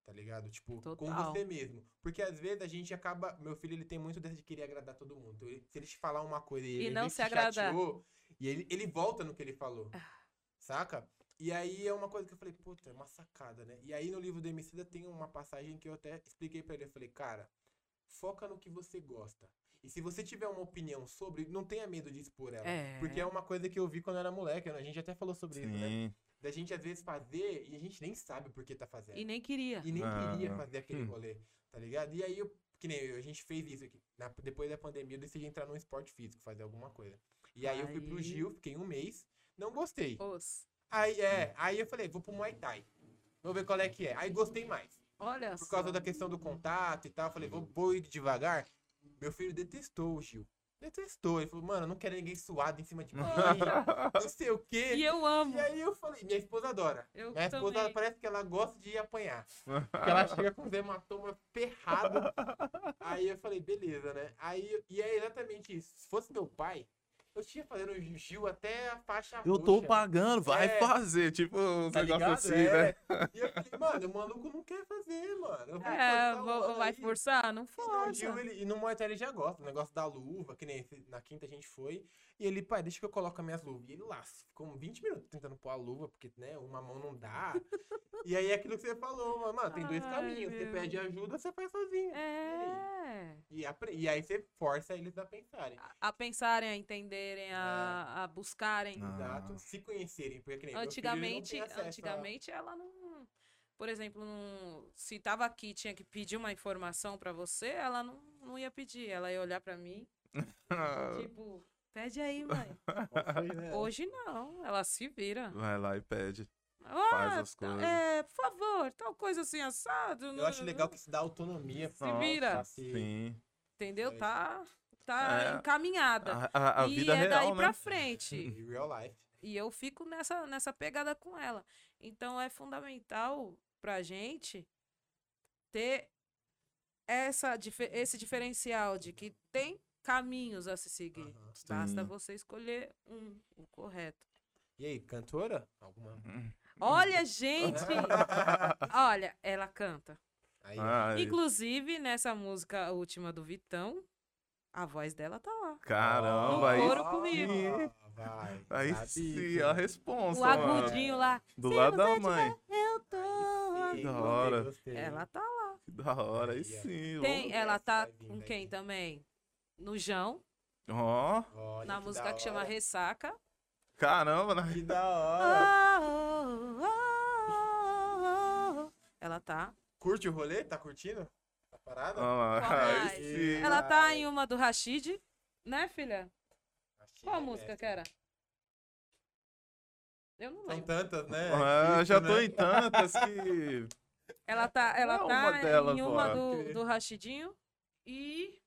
Tá ligado? Tipo, com Total. você mesmo. Porque às vezes a gente acaba. Meu filho, ele tem muito dessa de querer agradar todo mundo. Então, ele- se ele te falar uma coisa e, E ele não se agradar. chateou, e ele, ele volta no que ele falou. Ah. Saca? E aí é uma coisa que eu falei, puta, é uma sacada, né? E aí no livro do Emicida tem uma passagem que eu até expliquei pra ele. Eu falei, cara, foca no que você gosta. E se você tiver uma opinião sobre, não tenha medo de expor ela. É. Porque é uma coisa que eu vi quando eu era moleque. A gente até falou sobre isso, né? Da gente às vezes fazer e a gente nem sabe por que tá fazendo. E nem queria. E nem Ah, queria fazer aquele hum. rolê, tá ligado? E aí, eu, que nem eu, a gente fez isso aqui. Na- depois da pandemia, eu decidi entrar num esporte físico, fazer alguma coisa. E aí, eu fui pro Aí. Gil, fiquei um mês, não gostei. Os. Aí, é, aí eu falei, vou pro Muay Thai. Vou ver qual é que é. Aí gostei mais. Olha Por só. causa da questão do contato e tal. Eu falei, vou, vou ir devagar. Meu filho detestou o Gil. Detestou. Ele falou, mano, eu não quero ninguém suado em cima de mim. não sei o quê. E eu amo. E aí eu falei, minha esposa adora. Eu Minha esposa também. parece que ela gosta de apanhar. Porque ela chega com os hematomas ferrados. Aí eu falei, beleza, né? Aí, e é exatamente isso. Se fosse meu pai, eu tinha fazendo o Gil até a faixa Eu tô roxa. pagando, vai É. fazer. Tipo, uns Tá negócios ligado? assim, né? É. E eu falei, mano, o maluco não quer fazer, mano. É, vou- vai aí. forçar? Não E no força. Gil, ele, e no Muay Thai ele já gosta, o negócio da luva, que nem esse- na quinta a gente foi. E ele, pai, deixa que eu coloco as minhas luvas. E ele lá, ficou uns 20 minutos tentando pôr a luva, porque, né, uma mão não dá. e aí é aquilo que você falou, mano, mano, tem dois Ai, caminhos. Você pede ajuda, você faz sozinho. É. E, apre- e aí você força eles a pensarem. A- A pensarem, a a, a buscarem. Ah. Exato. Se conhecerem. Porque, que nem, meu filho, ele não Antigamente, acesso a- antigamente ela não. Por exemplo, não- se tava aqui e tinha que pedir uma informação pra você, ela não, não ia pedir. Ela ia olhar pra mim, tipo, pede aí, mãe. Né? Hoje não, ela se vira. Vai lá e pede. Ah, as tá- coisas. É, por favor, tal coisa assim assado. Eu acho legal que isso dá autonomia. Se vira. se- Sim. Entendeu? Tá, tá É. encaminhada. A, a- a e vida é daí real, pra né? frente. em real life. E eu fico nessa, nessa pegada com ela. Então é fundamental pra gente ter essa, esse diferencial de que tem caminhos a se seguir. Aham. Basta você escolher um, o correto. E aí, cantora? Alguma? Olha, gente! Olha, ela canta. Aí, Inclusive, nessa música última do Vitão, a voz dela tá lá. caramba, aí, coro comigo. Vai. aí sim, que- a responsa, O mano. agudinho lá. Do "Se lado da mãe. Eu tô. Sim, Da hora. gostei. Ela tá lá. Que da hora, aí sim. Tem, ela tá com quem também? No Jão, Ó, Olha, na que música que chama. Ressaca. caramba, né? Que da hora. Oh, oh, oh, oh. Ela tá. Curte o rolê? Tá curtindo? Parada? Mais? sim. Ela tá em uma do Rashid, né, filha? Achei, Qual a né, música que mestre? era? Eu não São lembro. tantas, né? Ah, já tô né? em tantas que. Ela tá, ela Não é tá uma delas, em uma do, do Rashidinho e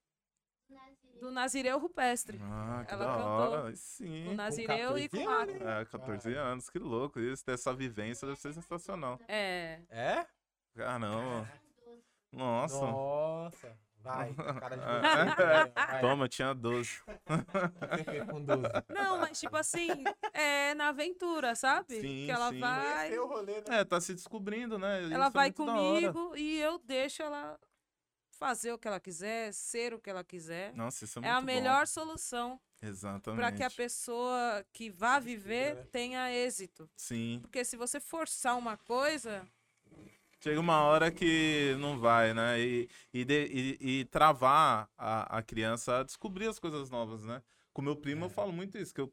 do Nazireu Rupestre. Ah, que Ela da cantou hora, sim. O Nazireu e com 14 a... anos? É, 14 anos, que louco isso. Ter essa vivência deve ser sensacional. É. É? Caramba. Nossa. Nossa. Vai, cara de É. Vai. Toma, tinha 12. O que você fez com 12? Não, mas tipo assim, é na aventura, sabe? Sim, que ela sim. vai, o rolê, né? É, tá se descobrindo, né? Isso ela é vai hora. comigo e eu deixo ela fazer o que ela quiser, ser o que ela quiser. Nossa, isso é É muito a bom. melhor solução Exatamente. para que a pessoa que vá viver né? tenha êxito. Sim. Porque se você forçar uma coisa, Chega uma hora que não vai, né? E, e, de- e- e travar a, a criança a descobrir as coisas novas, né? Com meu primo eu É. falo muito isso, que eu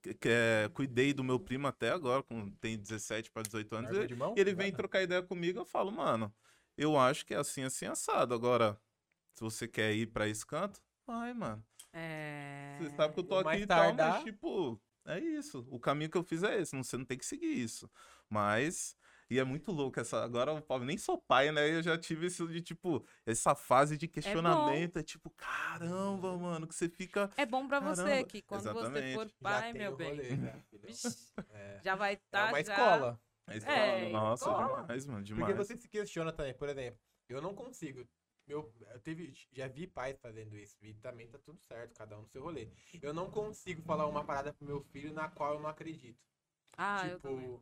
que, que é, cuidei do meu primo até agora, com, tem 17 para 18 anos. Largou E ele vem trocar ideia comigo, eu falo, mano, eu acho que é assim, assim, assado. Agora, se você quer ir pra esse canto, vai, mano. é... Você sabe que eu tô O aqui e tal, mas, tardar- tipo, é isso. O caminho que eu fiz é esse. Não, você não tem que seguir isso. Mas. E é muito louco essa. Agora, o Paulo, nem sou pai, né? Eu já tive isso de, tipo, essa fase de questionamento. É, tipo, caramba, mano, que você fica. É bom pra você Caramba, que quando você exatamente. for Já pai, meu bem, rolê, né, É. já vai É estar uma já... escola. É, É, Nossa, escola. demais, mano, Porque demais. você se questiona também, por exemplo, eu não consigo. Meu, eu teve, já vi pais fazendo isso, e também tá tudo certo, cada um no seu rolê. Eu não consigo falar uma parada pro meu filho na qual eu não acredito. Ah, eu também.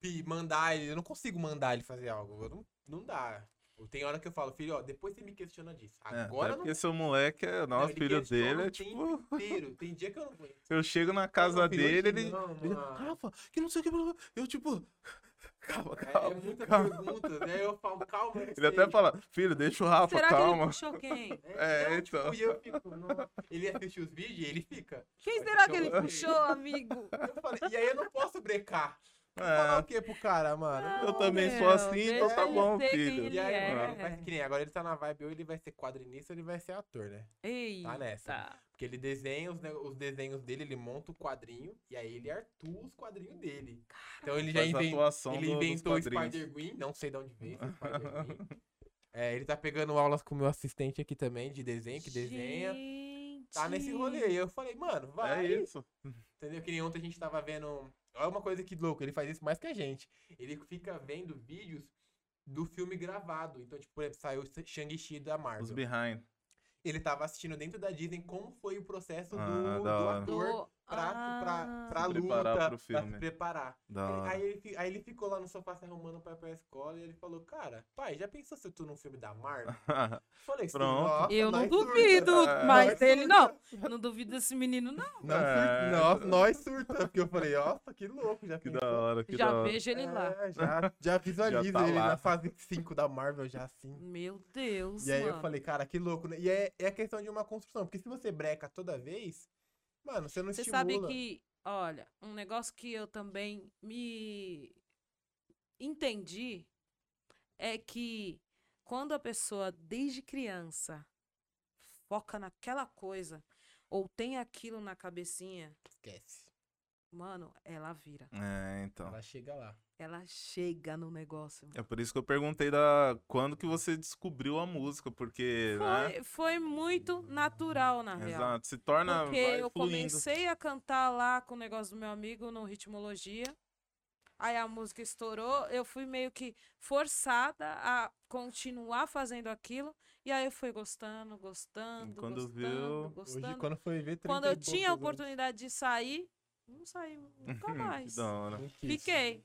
Tipo, mandar ele, eu não consigo mandar ele fazer algo, não, não dá. Tipo, tem hora que eu falo, filho, ó, depois você me questiona disso. É, Agora até eu não porque seu moleque é. Nossa, filho dele é tipo. inteiro. Tem dia que eu não aguento. Eu chego na casa Não, dele, ele. não, ele. Rafa, que não sei o que. blá, blá." Eu, tipo. Calma, É, é calma. muita calma. pergunta, né? Eu falo, calma. Ele até sei. fala, filho, deixa o Rafa, Será que ele calma. puxou quem? É, não, então. Tipo, e eu fico, não. Ele assiste os vídeos e ele fica. Quem será que ele puxou, amigo? Eu falei, e aí eu não posso brecar. Falar É, o quê pro cara, mano? Não, eu também sou meu, assim, então tá bom, filho. E aí, é. mano, mas que nem agora ele tá na vibe, ou ele vai ser quadrinista ou ele vai ser ator, né? Eita. Tá nessa. Porque ele desenha os, os desenhos dele, ele monta o quadrinho e aí ele artua os quadrinhos dele. Então ele já Faz a inven- atuação ele inventou o. Spider-Gwen, não sei de onde veio esse Spider-Gwen. É, ele tá pegando aulas com o meu assistente aqui também, de desenho, que desenha. Tá nesse rolê. E eu falei, mano, vai. É isso. Entendeu? Que nem ontem a gente tava vendo. Olha uma coisa que louco, ele faz isso mais que a gente. Ele fica vendo vídeos do filme gravado. Então, tipo, por exemplo, saiu Shang-Chi da Os Marvel. behind. Ele tava assistindo dentro da Disney como foi o processo Ah, do, do ator pra, pra, pra Se luta, preparar pro pra filme. se preparar. Da Ele- hora. aí, ele, aí ele ficou lá no sofá se arrumando pra ir pra escola e ele falou, cara, pai, já pensou se eu tô num filme da Marvel? Falei, sim, Pronto. nossa, Eu não nós surta. duvido, mas Nós ele surta. não. Não duvido desse menino, não. Não, É. Nossa, nós surta. Porque eu falei, nossa, que louco, já Que pensou? da hora, que Já da hora. vejo ele lá. É, já, já visualiza tá ele lá. na fase 5 da Marvel, já assim. Meu Deus, E aí mano. eu falei, cara, que louco, né? E é, é a questão de uma construção, porque se você breca toda vez, mano, você não Você estimula. sabe que, olha, um negócio que eu também me entendi é que quando a pessoa, desde criança, foca naquela coisa ou tem aquilo na cabecinha, Esquece. Mano, ela vira. É, então. Ela chega lá. Ela chega no negócio. É por isso que eu perguntei da quando que você descobriu a música, porque, né? Foi, foi muito natural, na real. Exato, se torna Porque vai eu fluindo. comecei a cantar lá com o negócio do meu amigo no Ritmologia. Aí a música estourou, eu fui meio que forçada a continuar fazendo aquilo. E aí eu fui gostando, gostando, quando gostando, viu- Hoje, gostando. Hoje, quando foi ver, 30 Quando e eu tinha a poucos anos, oportunidade de sair, não saí nunca mais. Que da hora. Fiquei.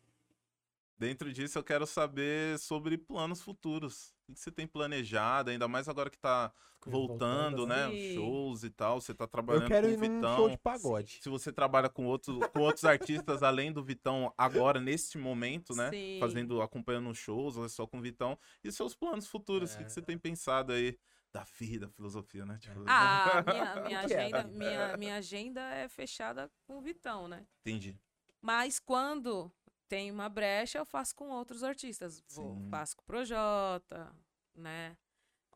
Dentro disso, eu quero saber sobre planos futuros. O que você tem planejado, ainda mais agora que tá voltando, né? Sim. Shows e tal. Você tá Eu trabalhando quero com ir o num Vitão. show de pagode. Se você trabalha com, outro, com outros artistas além do Vitão agora, nesse momento, né? Sim. Fazendo, acompanhando shows, ou é só com o Vitão. E seus planos futuros, o que, que você tem pensado aí da vida, filosofia, né? Tipo, Ah, minha, minha é, agenda, Davi? minha, minha agenda é fechada com o Vitão, né? Entendi. Mas quando tem uma brecha, eu faço com outros artistas. Vou, Sim. faço com o Projota, né?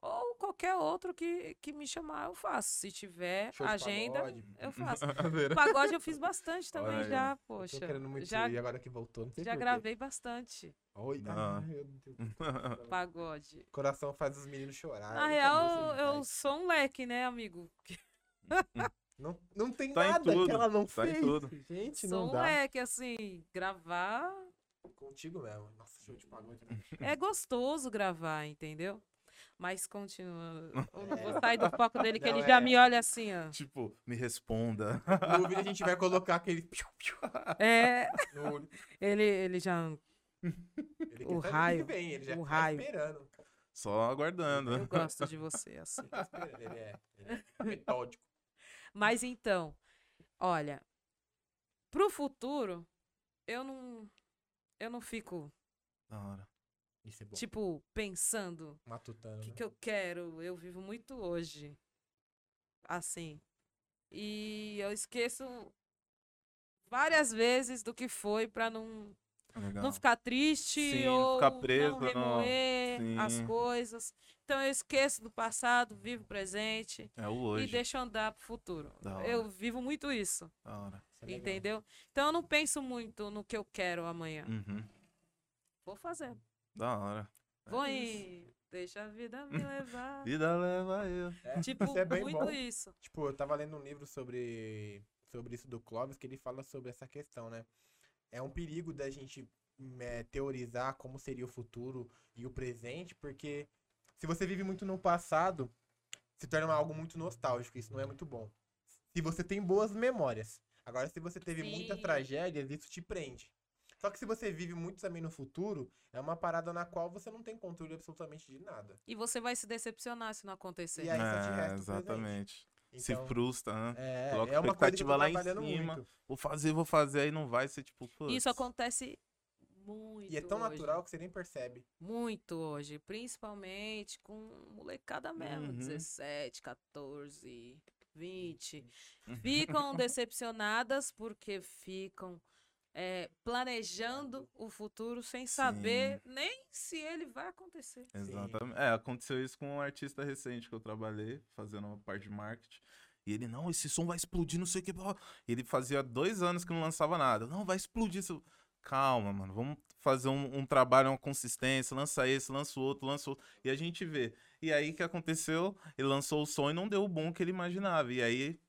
Ou qualquer outro que, que me chamar, eu faço. Se tiver agenda, pagode. eu faço. Pagode eu fiz bastante também Olha já, poxa. já ir, e agora que voltou, não sei já gravei bastante Oi, Ah. meu Deus. pagode. Coração faz os meninos chorar. Na real, eu sou um leque, né, amigo? Não, não tem Tá nada que ela não tá em fez. tudo. Gente, Sou não um dá. leque, assim, gravar Contigo mesmo. Nossa, show de pagode. É gostoso gravar, entendeu? Mas continua. Eu não vou sair do foco dele, que Não, ele já é. me olha assim, ó. tipo, me responda. No vídeo a gente vai colocar aquele. piu, piu É, ele, ele já. Ele O que raio, Vem, ele já o tá raio. esperando. Só aguardando. Eu gosto de você, assim. Tá. Ele é, ele é metódico. Mas então, olha, pro futuro, eu não. Eu não fico, Da hora. Isso é bom. tipo, pensando Matutano. o que, né? que eu quero. Eu vivo muito hoje. Assim. E eu esqueço várias vezes do que foi pra não Legal. não ficar triste Sim, não ou ficar preso não remoer as Sim. coisas. Então eu esqueço do passado, vivo o presente É o hoje. e deixo andar pro futuro. Eu vivo muito isso, Da hora. Isso é entendeu? Então eu não penso muito no que eu quero amanhã. Uhum. Vou fazer. Da hora. Vou ir. Deixa a vida me levar. Vida leva eu. É, tipo, isso é bem muito bom. isso. Tipo, eu tava lendo um livro sobre, sobre isso do Clóvis, que ele fala sobre essa questão, né? É um perigo da gente é, teorizar como seria o futuro e o presente, porque se você vive muito no passado, se torna algo muito nostálgico, isso não é muito bom. Se você tem boas memórias. Agora, se você teve muitas Sim. tragédias, isso te prende. Só que se você vive muito também no futuro, é uma parada na qual você não tem controle absolutamente de nada. E você vai se decepcionar se não acontecer. E aí só te É, resta exatamente. Se Então, frustra, né? é, Coloca é uma coisa que eu tô expectativa lá em cima. muito. Vou fazer, vou fazer, aí não vai ser tipo. putz. Isso acontece muito. E é tão hoje. natural que você nem percebe. Muito hoje, principalmente com molecada mesmo, Uhum. 17, 14, 20. Uhum. Ficam decepcionadas porque ficam é, planejando o futuro sem saber nem se ele vai acontecer. Exatamente. É, aconteceu isso com um artista recente que eu trabalhei, fazendo uma parte de marketing. E ele, não, esse som vai explodir, não sei o que. Ele fazia dois anos que não lançava nada. Não, vai explodir. Isso... Calma, mano. Vamos fazer um, um trabalho, uma consistência. Lança esse, lança o outro, lança o outro. E a gente vê. E aí, o que aconteceu? Ele lançou o som e não deu o bom que ele imaginava. E aí,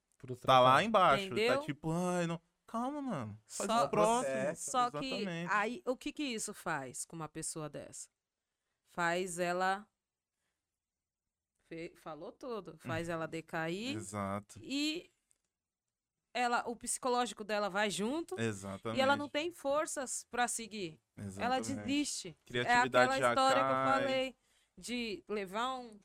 tá lá embaixo. Entendeu? Tá tipo, ai, não... Calma, mano. Faz Só- o próximo. Só que Exatamente. aí o que que isso faz com uma pessoa dessa? Faz ela Fe- falou tudo, faz ela decair Exato. e ela o psicológico dela vai junto Exatamente. e ela não tem forças pra seguir. Ela Exatamente. desiste. É Criatividade aquela já história que eu cai. falei de levar um-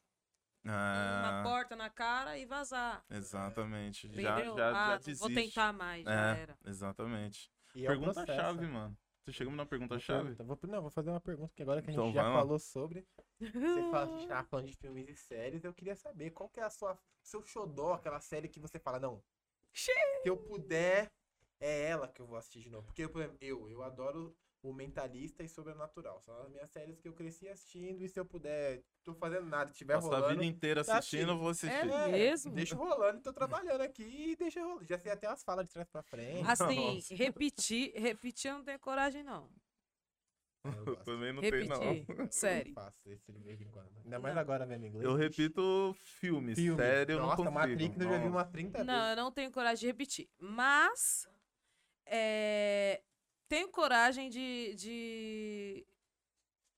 uma Ah, porta na cara e vazar. exatamente. Já, já, ah, já desiste. vou tentar mais, já É. era. Exatamente. E é. Pergunta-chave, mano. Você chegamos na pergunta-chave? Vou, não, vou fazer uma pergunta que agora que a gente Então já vai lá. falou sobre. Você fala, a gente tava falando de filmes e séries, eu queria saber qual que é a sua seu xodó, aquela série que você fala, não. Se eu puder, é ela que eu vou assistir de novo. Porque, por exemplo, eu, eu adoro o Mentalista e Sobrenatural. São as minhas séries que eu cresci assistindo e se eu puder, tô fazendo nada, estiver Passar a rolando. vida inteira tá assistindo, eu vou assistir. É mesmo? Deixa rolando, tô trabalhando aqui e deixa rolando. Já sei até as falas de trás pra frente. Assim, Nossa. repetir, repetir eu não tenho coragem não. Eu. Também não tem, não. Repetir, sério. Eu faço isso de vez em quando. Ainda mais agora vendo inglês. Eu repito filmes. Filme. Sério, eu Nossa, não consigo. Matrix eu já vi Nossa. umas 30 Não, vezes. eu não tenho coragem de repetir. Mas é, tenho coragem de, de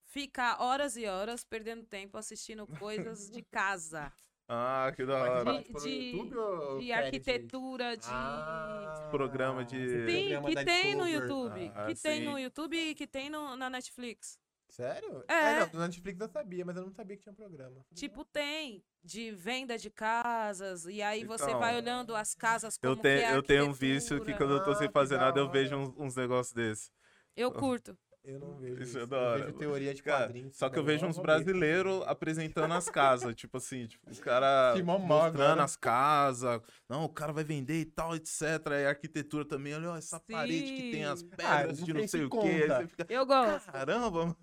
ficar horas e horas perdendo tempo assistindo coisas de casa. Ah, que da hora. De- de- YouTube ou De arquitetura, de. Ah, Programa de- Sim, programa que da tem no. YouTube. Ah, que tem sim. no YouTube e que tem no, na Netflix. Sério? É. não, do Netflix eu sabia, mas eu não sabia que tinha um programa. Tipo, tem de venda de casas, e aí você Então, vai olhando as casas como Eu que tenho, é eu tenho um vício que quando eu tô sem Ah, fazer da nada, eu vejo uns, uns negócios desses. Eu curto. Eu não vejo Isso isso. é eu da hora. vejo teoria de Cara, quadrinhos. só que eu também, vejo eu uns brasileiros apresentando as casas. tipo assim, tipo, os caras Simão Mó mostrando agora. as casas. Não, o cara vai vender e tal, etc. E a arquitetura também. Olha ó, essa parede que tem as Sim. pedras Ah, de não sei sei se o quê. Fica, Eu gosto. caramba, mano.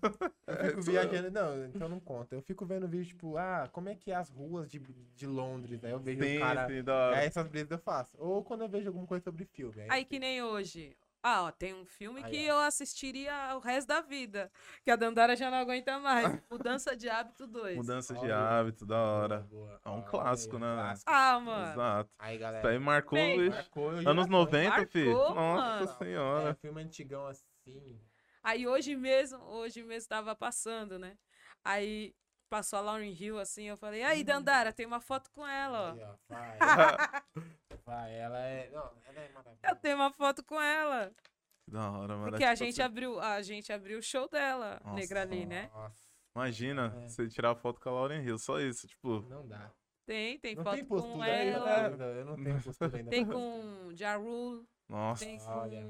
Eu fico viajando. Não, então não conta. Eu fico vendo vídeo, tipo, ah, como é que é as ruas de, de Londres? Aí eu vejo Sim, o cara. sim, da. Aí essas brisas eu faço. Ou quando eu vejo alguma coisa sobre filme. Aí, Aí que nem hoje. Ah, ó, tem um filme Aí, que ó. eu assistiria o resto da vida. Que a Dandara já não aguenta mais. Mudança de hábito 2. Mudança de Olha. hábito, da hora. Boa, É um clássico, aí, né? clássico. Ah, mano. Exato. Aí, Isso aí galera. marcou, Bem, bicho. Marcou Anos gerações. 90, Marcou, filho. Nossa mano. É, senhora. filme antigão assim. Aí hoje mesmo, hoje mesmo tava passando, né? Aí passou a Lauren Hill assim, eu falei, aí, Dandara, tem uma foto com ela, Aí, ó. ó, vai. vai, ela é. Não, ela é maravilhosa. Eu tenho uma foto com ela. Que da hora, mano. Porque a gente assim, abriu, a gente abriu o show dela, Nossa. Negrali, né? Nossa, Imagina, É. você tirar foto com a Lauren Hill, só isso, tipo. não dá. Tem, tem não foto tem com postura ela. ainda. Eu não tenho postura ainda. Tem com Ja Rule, Nossa. tem Olha.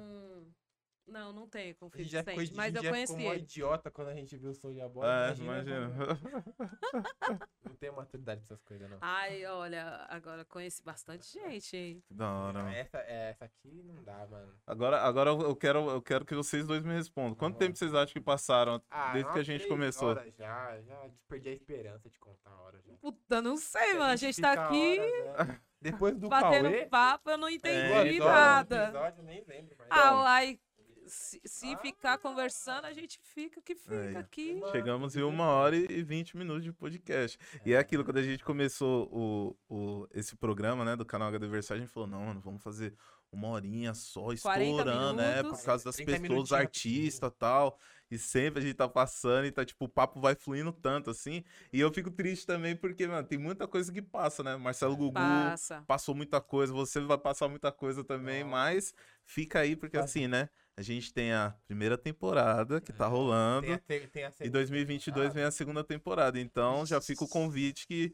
Não, não tem com A gente já 50 ficou, mas a eu gente já conheci ficou ele. idiota quando a gente viu o Soulja Boy. É, imagina. imagina. quando- Não tenho maturidade pra essas coisas, não. Ai, olha, agora conheci bastante gente, hein? Hora, mano. Essa, é, essa aqui não dá, mano. Agora, agora eu quero, eu quero que vocês dois me respondam. Quanto Vamos tempo vocês acham que passaram Ah, desde que a gente começou? horas Já, já perdi a esperança de contar a hora já. Puta, não sei, mano. A gente fica tá aqui horas, né? Depois do batendo Cauê, papo, eu não entendi É, nada. episódio, eu nem lembro mais. Ah, aí, se, se Ah. ficar conversando, a gente fica que fica Aí. aqui. Chegamos em uma hora e vinte minutos de podcast. E é aquilo, quando a gente começou o, o, esse programa, né, do canal Aniversário, a gente falou, não, mano, vamos fazer uma horinha só, 40 estourando, né, por causa das 30 pessoas, artistas e tal. E sempre a gente tá passando e tá, tipo, o papo vai fluindo tanto, assim. E eu fico triste também porque, mano, tem muita coisa que passa, né? Marcelo Gugu Passa. passou muita coisa, você vai passar muita coisa também, Nossa. mas fica aí, porque Vai. assim, né, a gente tem a primeira temporada que tá É, rolando. Tem a, tem, tem a segunda 2022 vem a segunda temporada, então já fica o convite que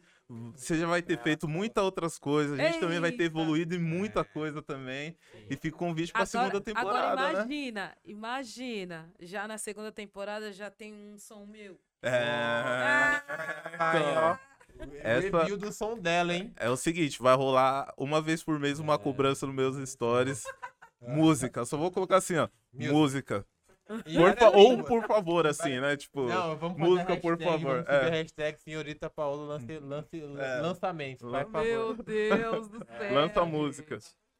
você já vai ter É, feito muitas outras coisas, a gente também vai ter evoluído em muita É. coisa também, e fica o convite pra segunda Agora, temporada, agora né? imagina, imagina, já na segunda temporada já tem um som meu. É... Aí, ó. Essa- Review do som dela, hein? é o seguinte, vai rolar uma vez por mês uma É. cobrança nos meus stories, Música. Só vou colocar assim, ó. Music. Música. Por fa- Ou por favor, assim, né? Tipo. Não, vamos música, a por hashtag, favor, Vamos é. hashtag senhorita Paola lance, lance, É. lançamento. Favor. Meu Deus do céu. Lança música.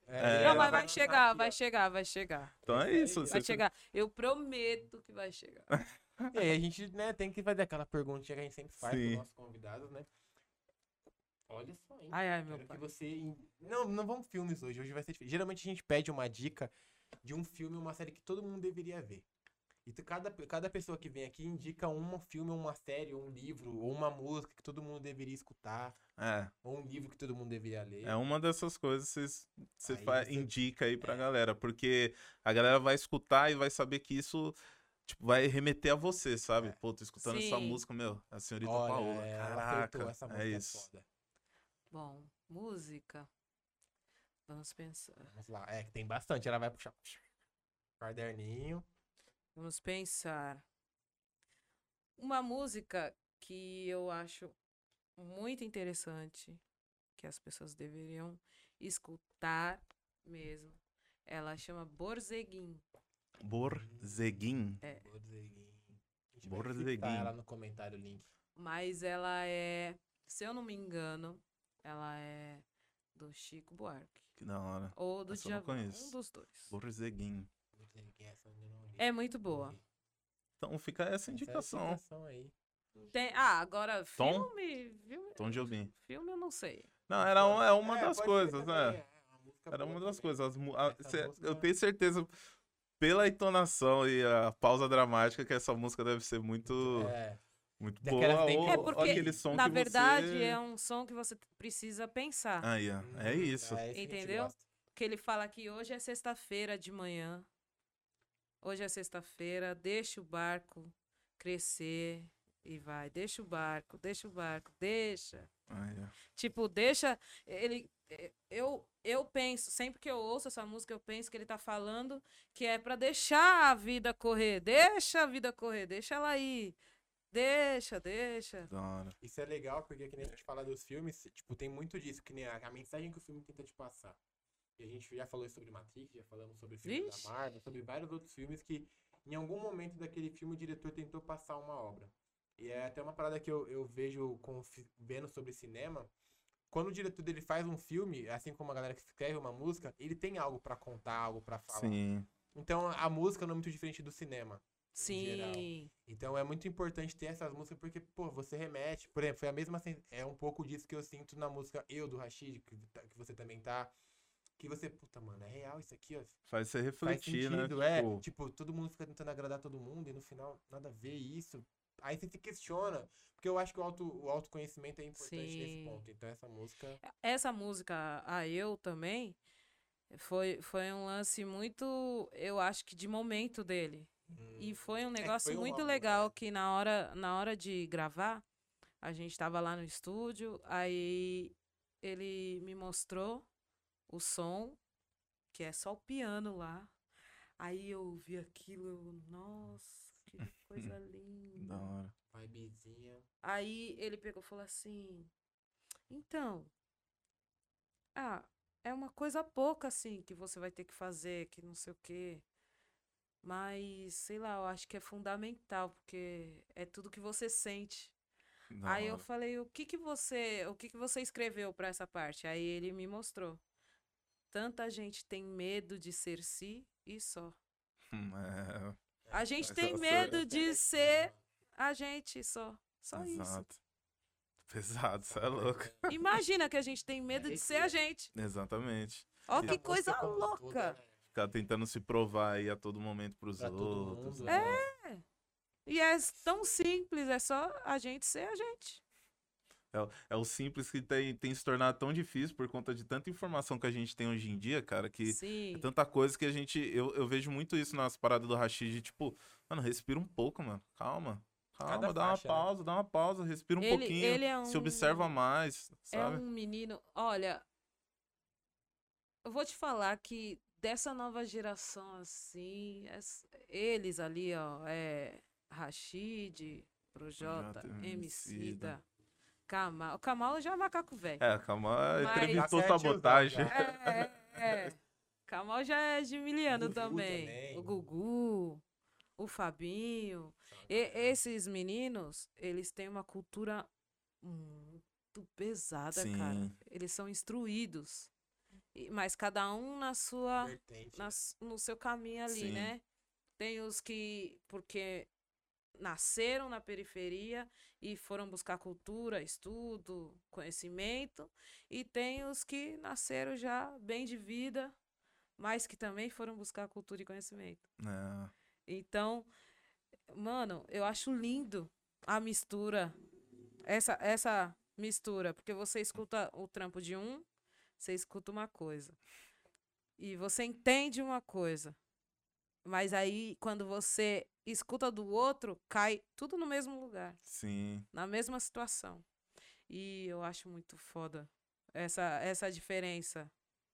É, É. Não, mas vai chegar, aqui, vai chegar, vai chegar. Então é isso. Vai você- chegar. Eu prometo que vai chegar. E aí a gente né, tem que fazer aquela perguntinha que a gente sempre faz Sim. para os nossos convidados, né? Olha só, hein? Ai, ai, meu Quero que pai. você. in- Não, não vamos filmes hoje. Hoje vai ser diferente. Geralmente a gente pede uma dica de um filme ou uma série que todo mundo deveria ver. E tu- cada, cada pessoa que vem aqui indica um filme, uma série, ou um livro, ou uma música que todo mundo deveria escutar, É. ou um livro que todo mundo deveria ler. É uma dessas coisas que você você- indica aí pra galera, porque a galera vai escutar e vai saber que isso tipo, vai remeter a você, sabe? É. Pô, tô escutando essa Sim. música, meu, a senhorita Olha, Paola. Caraca, essa música é isso. foda. Bom, música. Vamos pensar. Vamos lá. É, que tem bastante. Ela vai puxar. Caderninho. Vamos pensar. Uma música que eu acho muito interessante, que as pessoas deveriam escutar mesmo. Ela chama Borzeguim. Borzeguim. É. Borzeguim. Vai Borzeguim. ela no comentário o link. Mas ela é, se eu não me engano, ela é do Chico Buarque. Que da hora. Ou do Essa eu não Djavan. Um dos dois. Li. É muito boa. Então fica essa Essa é a indicação. indicação aí. Tem, ah, agora Tom? filme, filme, Tom Jobim. filme eu não sei. Não, era um- é uma É, das coisas, né? é, uma Era uma das também. coisas. as a- cê- eu tenho certeza, pela entonação e a pausa dramática, que essa música deve ser muito, É, muito boa. tem que- Ou, É porque, aquele som na que verdade, você... é um som que você precisa pensar. Aí, ó, é hum, isso. gente Entendeu? Que ele fala que hoje é sexta-feira de manhã. Hoje é sexta-feira, deixa o barco crescer e vai. Deixa o barco, deixa o barco, deixa. Aí, ó. Tipo, deixa. Ele. Eu, eu penso, sempre que eu ouço essa música, eu penso que ele tá falando que é pra deixar a vida correr. Deixa a vida correr, deixa ela ir. Deixa, deixa. Da hora. Isso é legal porque, que nem a gente fala dos filmes, tipo, tem muito disso, que nem a, a mensagem que o filme tenta te passar. E a gente já falou sobre Matrix, já falamos sobre filmes Vixe. da Marvel, sobre vários outros filmes que, em algum momento daquele filme, o diretor tentou passar uma obra. E é até uma parada que eu, eu vejo com, vendo sobre cinema. Quando o diretor dele faz um filme, assim como a galera que escreve uma música, ele tem algo pra contar, algo pra falar. Sim. Então a música não é muito diferente do cinema. Geral. Sim. Então é muito importante ter essas músicas porque, pô, você remete. Por exemplo, foi a mesma. É um pouco disso que eu sinto na música Eu do Rashid, que, tá- que você também tá. Que você, puta, mano, é real isso aqui, ó. Faz você Faz refletir, sentido, né? é. Tipo, Tipo, todo mundo fica tentando agradar todo mundo e no final nada a ver isso. Aí você se questiona. Porque eu acho que o, auto, o autoconhecimento é importante nesse Sim. ponto. Então essa música. Essa música, a Eu também, foi, foi um lance muito, eu acho que de momento dele. E hum, foi um que negócio foi um muito amor, legal né? que na hora, na hora de gravar, a gente tava lá no estúdio, aí ele me mostrou o som, que é só o piano lá. Aí eu ouvi aquilo, eu, nossa, que coisa da linda. hora. Vibezinha. Aí ele pegou e falou assim: Então, ah, é uma coisa pouca assim que você vai ter que fazer, que não sei o quê. Mas, sei lá, eu acho que é fundamental, porque é tudo que você sente. Da Aí eu falei, o que que você, o que que você escreveu pra essa parte? Aí ele me mostrou. Tanta gente tem medo de ser si e só. Hum, é, A gente tem medo de ser a gente só. Só isso. exato. Pesado, você é louco. Imagina que a gente tem medo de ser a gente. Exatamente. Ó que coisa louca. Ficar tentando se provar aí a todo momento pros Pra outros. mundo, né? né? E é tão simples, é só a gente ser a gente. É, o- é o simples que tem, tem se tornado tão difícil por conta de tanta informação que a gente tem hoje em dia, cara, que Sim. é tanta coisa que a gente. Eu, eu vejo muito isso nas paradas do Rashid, tipo, mano, respira um pouco, mano. Calma. Calma, Cada dá uma faixa, né? pausa, dá uma pausa, respira um Ele- pouquinho, ele é se observa um- mais, É sabe? um menino. Olha, eu vou te falar que dessa nova geração assim, es- eles ali, ó, é Rashid, Projota, Emicida, Kamal. O Kamal já é macaco velho. É, calma, Mas- entrevistou sabotagem. já. É, é, é. Kamal já é de miliano também. também. O Gugu, o Fabinho. E- esses meninos, eles têm uma cultura muito pesada, cara. Sim. Eles são instruídos. Mas cada um na sua Vertente, na né? no seu caminho ali, Sim. né? Tem os que, porque nasceram na periferia e foram buscar cultura, estudo, conhecimento, e tem os que nasceram já bem de vida, mas que também foram buscar cultura e conhecimento. É. Então, mano, eu acho lindo a mistura, essa, essa mistura, porque você escuta o trampo de um, você escuta uma coisa. E você entende uma coisa. Mas aí, quando você escuta do outro, cai tudo no mesmo lugar, Sim. na mesma situação. E eu acho muito foda essa, essa diferença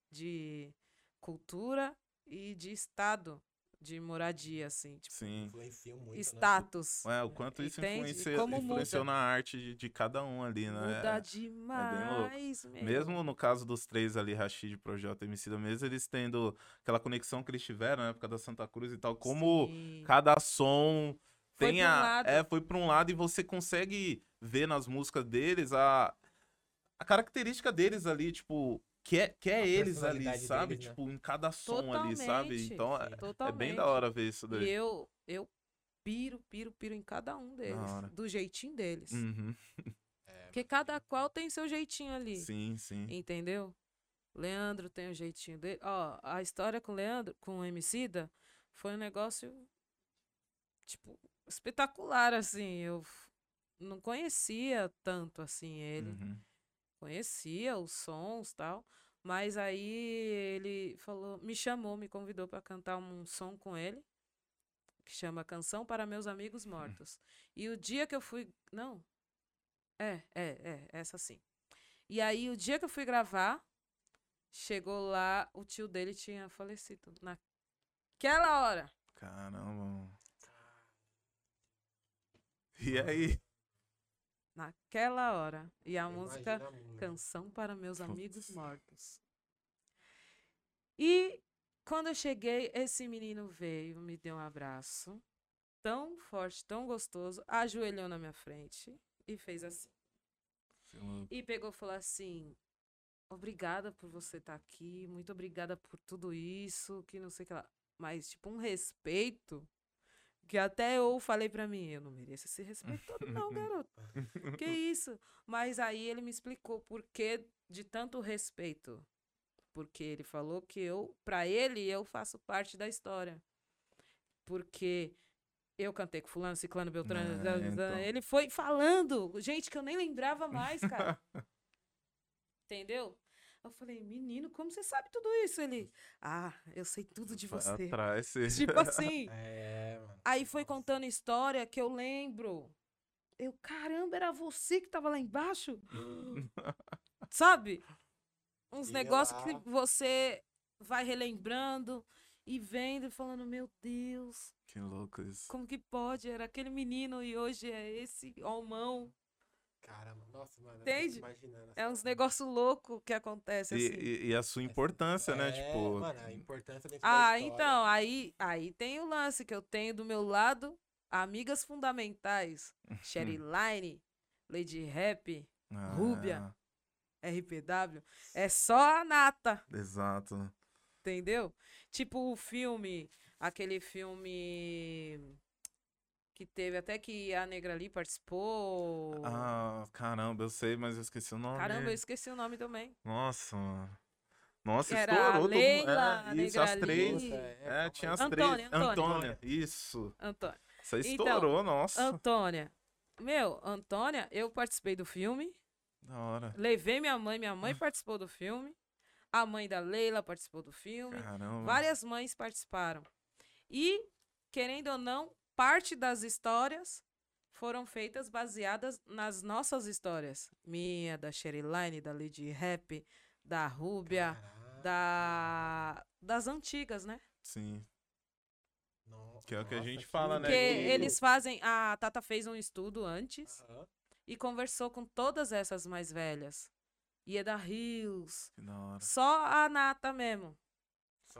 de cultura e de estado de moradia, assim, tipo, Sim. Muito, né? status. É, o quanto isso Entende? influencia, Como influenciou muda. na arte de, de cada um ali, né? Muda É. demais, meu. Mesmo no caso dos três ali, Rashid, Projota e Emicida, mesmo eles tendo aquela conexão que eles tiveram na época da Santa Cruz e tal, como Sim. cada som Foi tem pra um a... lado. É, foi pra um lado e você consegue ver nas músicas deles a, a característica deles ali, tipo, que é, que é A eles ali, sabe? deles, né? Tipo, em cada som ali, sabe? Totalmente, Então é, sim. é Totalmente. bem da hora ver isso E daí. eu, eu piro, piro, piro em cada um deles. Do jeitinho deles. Uhum. Porque cada qual tem seu jeitinho ali. Sim, sim. Entendeu? Leandro tem o jeitinho dele. Ó, a história com o Leandro, com o Emicida, foi um negócio, tipo, espetacular, assim. Eu não conhecia tanto, assim, ele. Uhum. Conhecia os sons tal. Mas aí ele falou, me chamou, me convidou para cantar um som com ele, que chama Canção para Meus Amigos Mortos. E o dia que eu fui. Não. É, é, é, essa sim. E aí, o dia que eu fui gravar, chegou lá, o tio dele tinha falecido. Naquela hora. Caramba. E aí? Naquela hora. E a Imagina música. a. Canção para meus amigos mortos. E quando eu cheguei, esse menino veio, me deu um abraço, tão forte, tão gostoso, ajoelhou na minha frente e fez assim. E pegou e falou assim: Obrigada por você estar aqui, muito obrigada por tudo isso, que não sei o que lá. Mas, tipo, um respeito que até eu falei pra mim: Eu não mereço esse respeito todo, não, garoto. Que isso? Mas aí ele me explicou por que de tanto respeito. Porque ele falou que eu, pra ele, eu faço parte da história. Porque eu cantei com fulano, ciclano, beltrano, É, então. ele foi falando, gente que eu nem lembrava mais, cara. Entendeu? Eu falei, menino, como você sabe tudo isso? Ele, ah, eu sei tudo de você. Atrás, Tipo assim. É. Aí foi contando história que eu lembro. Eu, caramba, era você que tava lá embaixo? Sabe? Uns negócios que você vai relembrando e vendo e falando, meu Deus, Que louco isso. como que pode? Era aquele menino e hoje é esse homão. Caramba, nossa, mano. eu Entende? É uns negócios loucos que acontece E, assim. e- e a sua importância, né? É, Tipo. Mano, a importância dentro Ah, então, aí, aí tem o lance que eu tenho do meu lado, amigas fundamentais, Sherry Line, Lady Rap, Rúbia. ah, RPW, é só a nata, Exato. entendeu? Tipo o filme, aquele filme que teve até que a Negra ali participou. Ah, caramba, eu sei, mas eu esqueci o nome. Caramba, eu esqueci o nome também. Nossa, mano. Nossa, Era estourou a todo mundo. Leila, É, isso, as três. ali. É, tinha as Antônia, três. Antônia. Antônia, isso. Antônia. Isso Então, estourou, nossa. Antônia. Meu, Antônia, eu participei do filme. Da hora. Levei minha mãe, minha mãe participou do filme. A mãe da Leila participou do filme. Caramba. Várias mães participaram. E, querendo ou não, parte das histórias foram feitas baseadas nas nossas histórias. Minha, da Sheryline, da Lady Rap, da Rúbia, Caraca, da das antigas, né? Sim. Que é o que a gente fala, né, Porque que- eles fazem. A Tata fez um estudo antes e conversou com todas essas mais velhas. Ieda Rios. Só a Nata mesmo.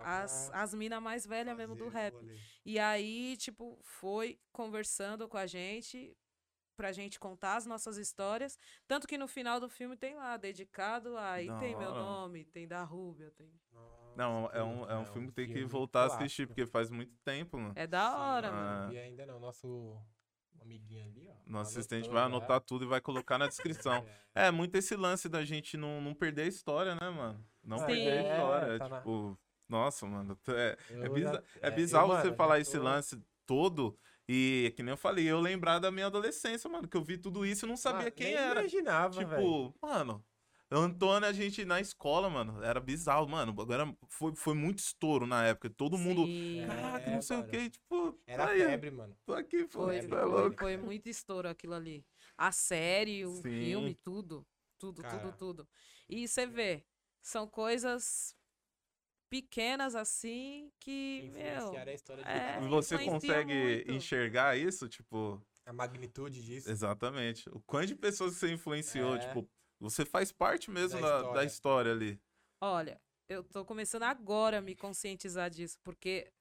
As, as minas mais velhas mesmo do rap. rolê. E aí, tipo, foi conversando com a gente pra gente contar as nossas histórias. Tanto que no final do filme tem lá, dedicado, aí Da tem meu nome, tem da Rúbia, tem. Não, é um, é um legal, filme que tem que voltar a assistir, clássico. porque faz muito tempo, mano. É da Sim, hora, Ah. mano. E ainda não, nosso amiguinho ali, ó. Nosso anotou assistente vai anotar tudo e vai colocar na descrição. É. É, muito esse lance da gente não, não perder a história, né, mano? Não Sim. perder a É, história. tá na- tipo, nossa, mano. É, é, é é, bizarro eu, você mano, falar esse lance todo. E, que nem eu falei, eu lembrar da minha adolescência, mano, que eu vi tudo isso e não sabia Mano, quem nem era. imaginava, velho. Tipo, mano, Antônio, a gente na escola, mano, era bizarro, mano. Agora foi, foi muito estouro na época. Todo mundo. Sim. Caraca, É, não sei o que, tipo. Era aí, febre, mano. Tô aqui, pô, Foi, é foi, louco. foi muito estouro aquilo ali. A série, o Sim. filme, tudo. Tudo, Cara. tudo, tudo. E você vê, são coisas pequenas assim que, meu, Influenciaram a história de é. Você consegue muito. enxergar isso, tipo. A magnitude disso. Exatamente. O quanto de pessoas você influenciou, É. tipo, você faz parte mesmo Da da, da história. história ali. Olha, eu tô começando agora a me conscientizar disso, porque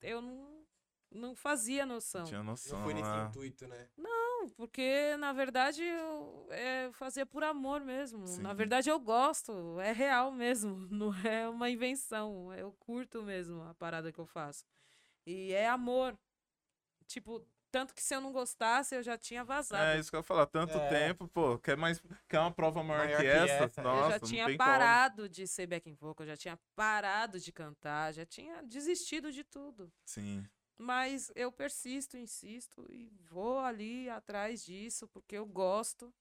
eu não, não fazia noção. Tinha noção. Não foi nesse né? intuito, né? Não, porque na verdade eu é, fazia por amor mesmo. Na Sim. verdade eu gosto, é real mesmo, não é uma invenção. Eu curto mesmo a parada que eu faço. E é amor. Tipo, tanto que se eu não gostasse, eu já tinha vazado. É isso que eu ia falar. Tanto É. tempo, pô, quer mais. Quer uma prova maior, Maior que, que essa? essa, é. Nossa, eu já não tinha tem parado de ser backing vocal, já tinha parado de cantar, já tinha desistido de tudo. como. Sim. Mas eu persisto, insisto e vou ali atrás disso porque eu gosto,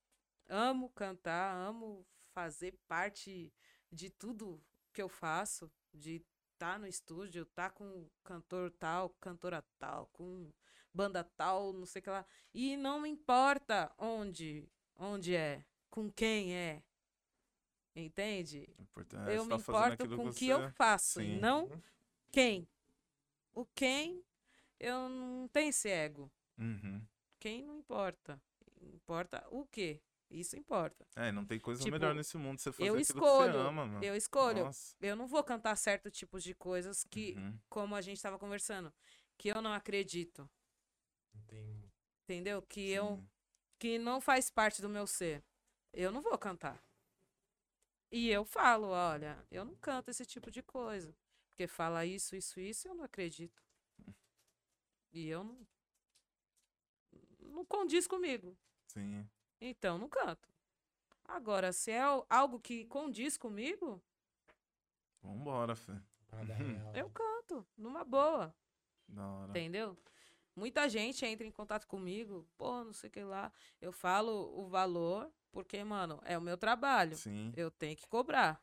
amo cantar, amo fazer parte de tudo que eu faço, de estar no estúdio, estar com cantor tal, cantora tal, com banda tal, não sei o que lá. E não me importa onde, onde é, com quem é. Entende? Importante eu me tá importo com o que eu faço, e Sim. não Uhum. quem. O quem, eu não tenho esse ego. Uhum. Quem não importa. Importa o quê? Isso importa. É, não tem coisa Tipo, melhor nesse mundo você fazer eu aquilo que escolho, você ama, mano. Eu escolho. Nossa. Eu não vou cantar certo tipos de coisas que, Uhum. como a gente estava conversando, que eu não acredito. Tem- Entendeu? Que eu Sim. que não faz parte do meu ser. Eu não vou cantar. E eu falo, olha, eu não canto esse tipo de coisa. Porque fala isso, isso, isso, eu não acredito. E eu não. Não condiz comigo. Sim. Então, não canto. Agora, se é al- algo que condiz comigo, Vambora, fê. Uhum. eu canto, numa boa. Da hora. Entendeu? Muita gente entra em contato comigo, pô, não sei o que lá. Eu falo o valor, porque, mano, é o meu trabalho. Sim. Eu tenho que cobrar.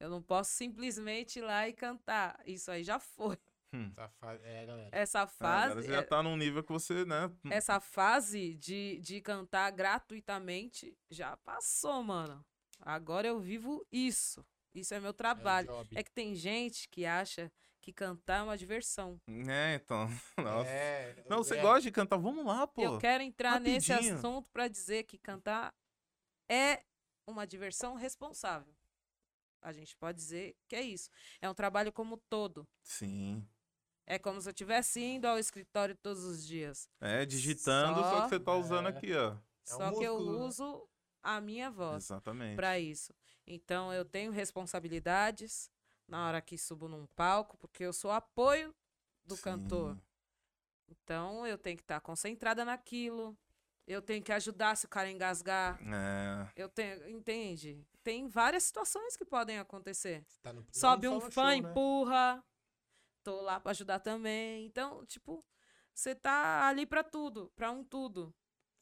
Eu não posso simplesmente ir lá e cantar. Isso aí já foi. Essa fa- É, galera. Essa É, fase, você já tá num nível que você, né? essa fase de, de cantar gratuitamente já passou, mano. Agora eu vivo isso. Isso é meu É trabalho. job. É que tem gente que acha que cantar é uma diversão. É, então. Nossa. É, Não, você é. gosta de cantar? Vamos lá, pô. Eu quero entrar nesse rapidinho. assunto pra dizer que cantar é uma diversão responsável. A gente pode dizer que é isso. É um trabalho como todo. Sim. É como se eu estivesse indo ao escritório todos os dias. É, digitando, só, Só- que você tá usando É. aqui, ó. É um Só que eu né? uso a minha voz Exatamente. para isso. Então eu tenho responsabilidades na hora que subo num palco, porque eu sou apoio do cantor. Sim. Então eu tenho que estar concentrada naquilo. Eu tenho que ajudar se o cara engasgar. É. Eu tenho, entende? Tem várias situações que podem acontecer. Tá Sobe um fã, show, né? empurra. Tô lá pra ajudar também. Então, tipo, você tá ali pra tudo, pra um tudo.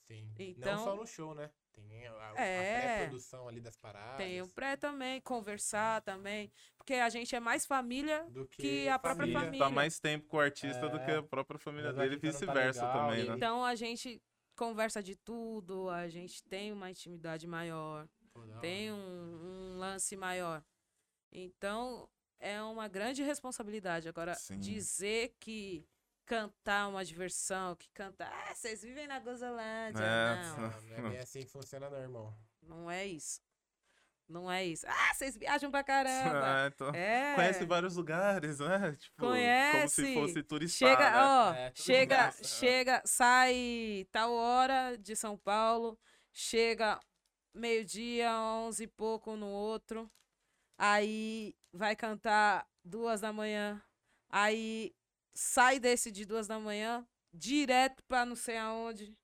Sim. Então- Não só no show, né? Tem a, a- a É. pré-produção ali das paradas. Tem o pré também, conversar também. Porque a gente é mais família. do que, que a própria E família. tá mais tempo com o artista do É. que a própria família dele e tá- tá vice-versa legal, também, e- né? Então a gente conversa de tudo, a gente tem uma intimidade maior, Pô, tem um, um lance maior. Então é uma grande responsabilidade. Agora, Sim. dizer que cantar é uma diversão, que cantar, ah, vocês vivem na Gozolândia. É, Não, Não, é assim que funciona, não, irmão. não é isso. Não é isso. Ah, vocês viajam pra caramba. Ah, então, É. Conhece vários lugares, né? Tipo, Como Conhece. se fosse turista. Chega, né? ó, É, chega, graça. chega, sai tal hora de São Paulo, chega meio-dia, onze e pouco no outro, aí vai cantar duas da manhã, aí sai desse de duas da manhã, direto pra não sei aonde,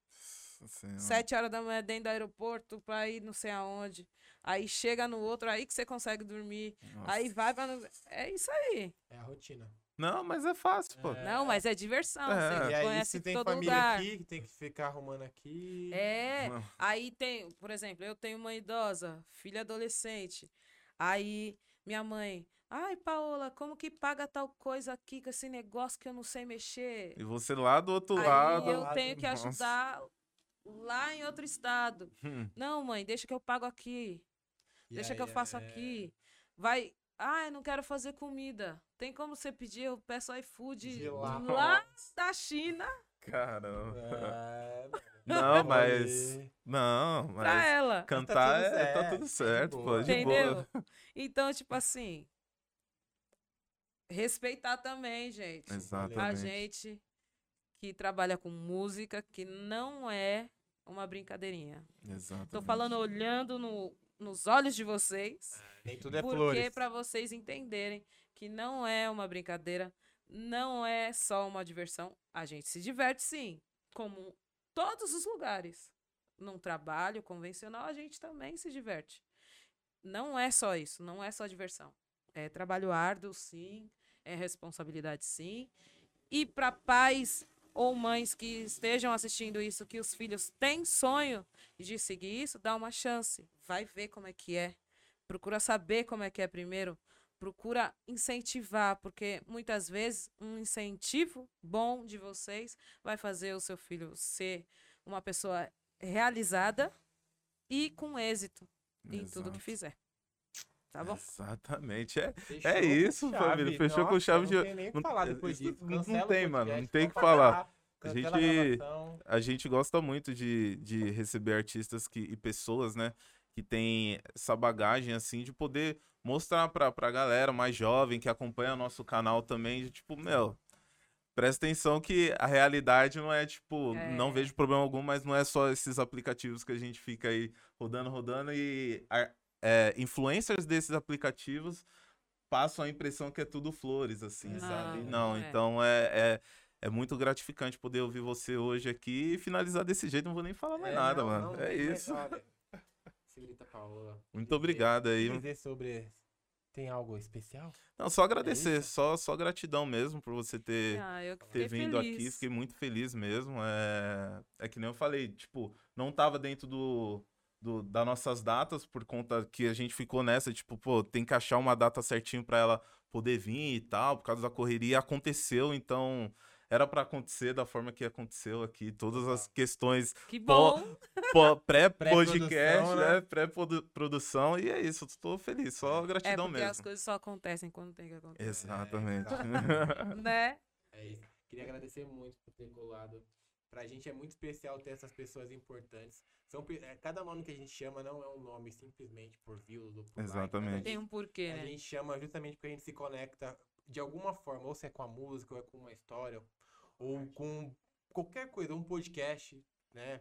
sete horas da manhã dentro do aeroporto pra ir não sei aonde, aí chega no outro, aí que você consegue dormir, Nossa. aí vai pra... não- É isso aí. É a rotina. Não, mas é fácil, pô. É. Não, mas é diversão, É. você e aí, conhece se tem todo família lugar. aqui, que tem que ficar arrumando aqui. É, Não. aí tem, por exemplo, eu tenho uma idosa, filha adolescente. Aí minha mãe, ai, Paola, como que paga tal coisa aqui com esse negócio que eu não sei mexer? E você lá do outro Aí lado. eu tenho que Nossa. ajudar lá em outro estado. Hum, Não, mãe, deixa que eu pago aqui. E Deixa que eu faço é- aqui. Vai, ai, não quero fazer comida. Tem como você pedir? Eu peço iFood De lá. lá da China Caramba. É, Não, mas. Não, pra mas. ela. Cantar tudo é, tá certo, tudo de certo, pô. boa. De Entendeu? boa. Então, tipo assim, respeitar também, gente. A Exatamente. gente que trabalha com música, que não é uma brincadeirinha. Exatamente. Tô falando olhando no- nos olhos de vocês, Nem tudo é porque flores. para vocês entenderem que não é uma brincadeira, não é só uma diversão. A gente se diverte sim, como todos os lugares. Num trabalho convencional, a gente também se diverte. Não é só isso, não é só diversão. É trabalho árduo, sim, é responsabilidade, sim. E para pais ou mães que estejam assistindo isso, que os filhos têm sonho de seguir isso, dá uma chance. Vai ver como é que é. Procura saber como é que é primeiro. Procura incentivar, porque muitas vezes um incentivo bom de vocês vai fazer o seu filho ser uma pessoa realizada e com êxito em tudo que Exato. fizer. Tá bom? Exatamente. É, Fechou É com isso, chave. família, fechou com Nossa, chave de- Não tem nem o que não- falar depois isso disso. não- não tem, mano, não tem que falar. A gente- a gente gosta muito de, de receber artistas que, e pessoas, né, que tem essa bagagem, assim, de poder mostrar pra, pra galera mais jovem que acompanha nosso canal também, de tipo, meu, presta atenção que a realidade não é, tipo, É. não vejo problema algum, mas não é só esses aplicativos que a gente fica aí rodando, rodando e é, influencers desses aplicativos passam a impressão que é tudo flores, assim, Não, sabe? não é. então é, é, é muito gratificante poder ouvir você hoje aqui e finalizar desse jeito. Não vou nem falar mais É, nada, não, mano. não, é tem- isso. Senhorita Paola. Muito obrigado aí. Dizer sobre. Tem algo especial? Não, só agradecer, isso? só, só gratidão mesmo por você ter, Ah, eu que ter vindo feliz. aqui. Fiquei muito feliz mesmo. É, é que nem eu falei, tipo, não tava dentro do, do, das nossas datas, por conta que a gente ficou nessa, tipo, pô, tem que achar uma data certinho pra ela poder vir e tal, por causa da correria. Aconteceu, então era pra acontecer da forma que aconteceu aqui. Todas as questões Que pré-podcast, Pré-produção, né? né? Pré-produção. E é isso, tô feliz, só É gratidão porque mesmo. as coisas só acontecem quando tem que acontecer. Exatamente. Né? É isso. Queria agradecer muito por ter colado. Pra gente é muito especial ter essas pessoas importantes. São, é, cada nome que a gente chama não é um nome simplesmente por views ou por like, Exatamente. a Tem um porquê, A né? gente chama justamente porque a gente se conecta de alguma forma, ou se é com a música, ou é com uma história, ou com qualquer coisa, um podcast, né?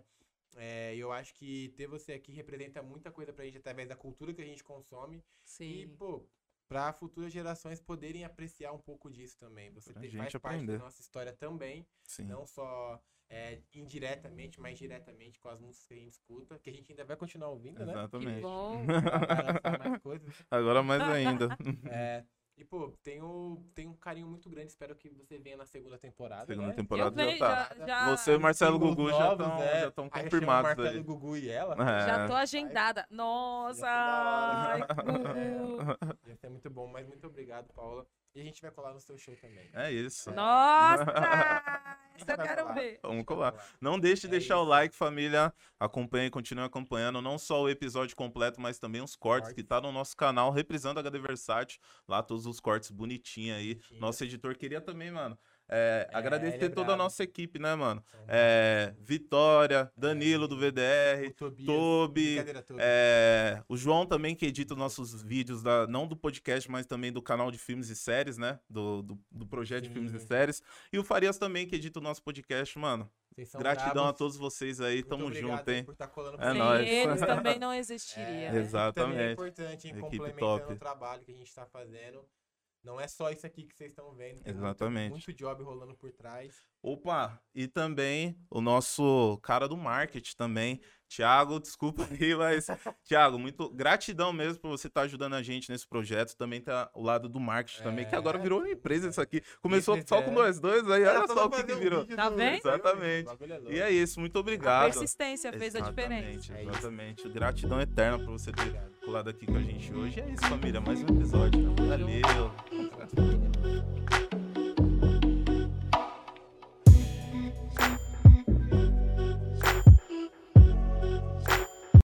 É, eu acho que ter você aqui representa muita coisa pra gente através da cultura que a gente consome e, Sim. pô, pra futuras gerações poderem apreciar um pouco disso também. Você Pra ter, faz parte aprender. da nossa história também, Sim. não só é, indiretamente, mas diretamente com as músicas que a gente escuta, que a gente ainda vai continuar ouvindo, né? Que Exatamente. mais coisas. Agora mais ainda. É, e, pô, tenho, tenho um carinho muito grande. Espero que você venha na segunda temporada. Segunda né? Eu temporada já tá. já, já, Você e o Marcelo Singles Gugu já estão é. já confirmados Marcelo, aí. Gugu e ela. já É. tô agendada. Nossa! Ia ser. Ia ser muito bom, mas muito obrigado, Paula. E a gente vai colar no seu show também. É isso. Nossa! Essa eu quero ver. Vamos colar. Não deixe de É deixar o isso. like, família. Acompanhe, continue acompanhando não só o episódio completo, mas também os cortes que tá no nosso canal, reprisando HD Versátil. Lá todos os cortes bonitinhos aí. Bonitinho. Nosso editor queria também, mano. É, É, agradecer é toda a nossa equipe, né, mano? É, Vitória, Danilo do VDR, Tobias, Tobi, é, o João também que edita os nossos vídeos, da, não do podcast, mas também do canal de filmes e séries, né? Do, do, do projeto de filmes e Sim. séries. E o Farias também que edita o nosso podcast, mano. Gratidão a bravos. todos vocês aí, Muito tamo obrigado junto, hein? Por estar colando É pra Sem nóis. eles também não existiria. É, né? Exato. Também é Exatamente. importante, hein? Equipe complementando top. o trabalho que a gente tá fazendo. Não é só isso aqui que vocês estão vendo. Tem muito- Exatamente. Muito, job rolando por trás. Opa, e também o nosso cara do marketing também, Thiago, desculpa aí, mas Thiago, muito gratidão mesmo por você estar ajudando a gente nesse projeto. Também tá o lado do marketing também, que É. agora virou uma empresa isso aqui. Começou Business, só é. com nós dois, aí olha Era só o que, que virou. Tá do- vendo? Exatamente. É. E é isso, muito A obrigado. persistência fez a diferença. Exatamente, É isso. exatamente. Gratidão eterna por você ter Obrigado. colado aqui com a gente hoje. E é isso, família, mais um episódio. Valeu.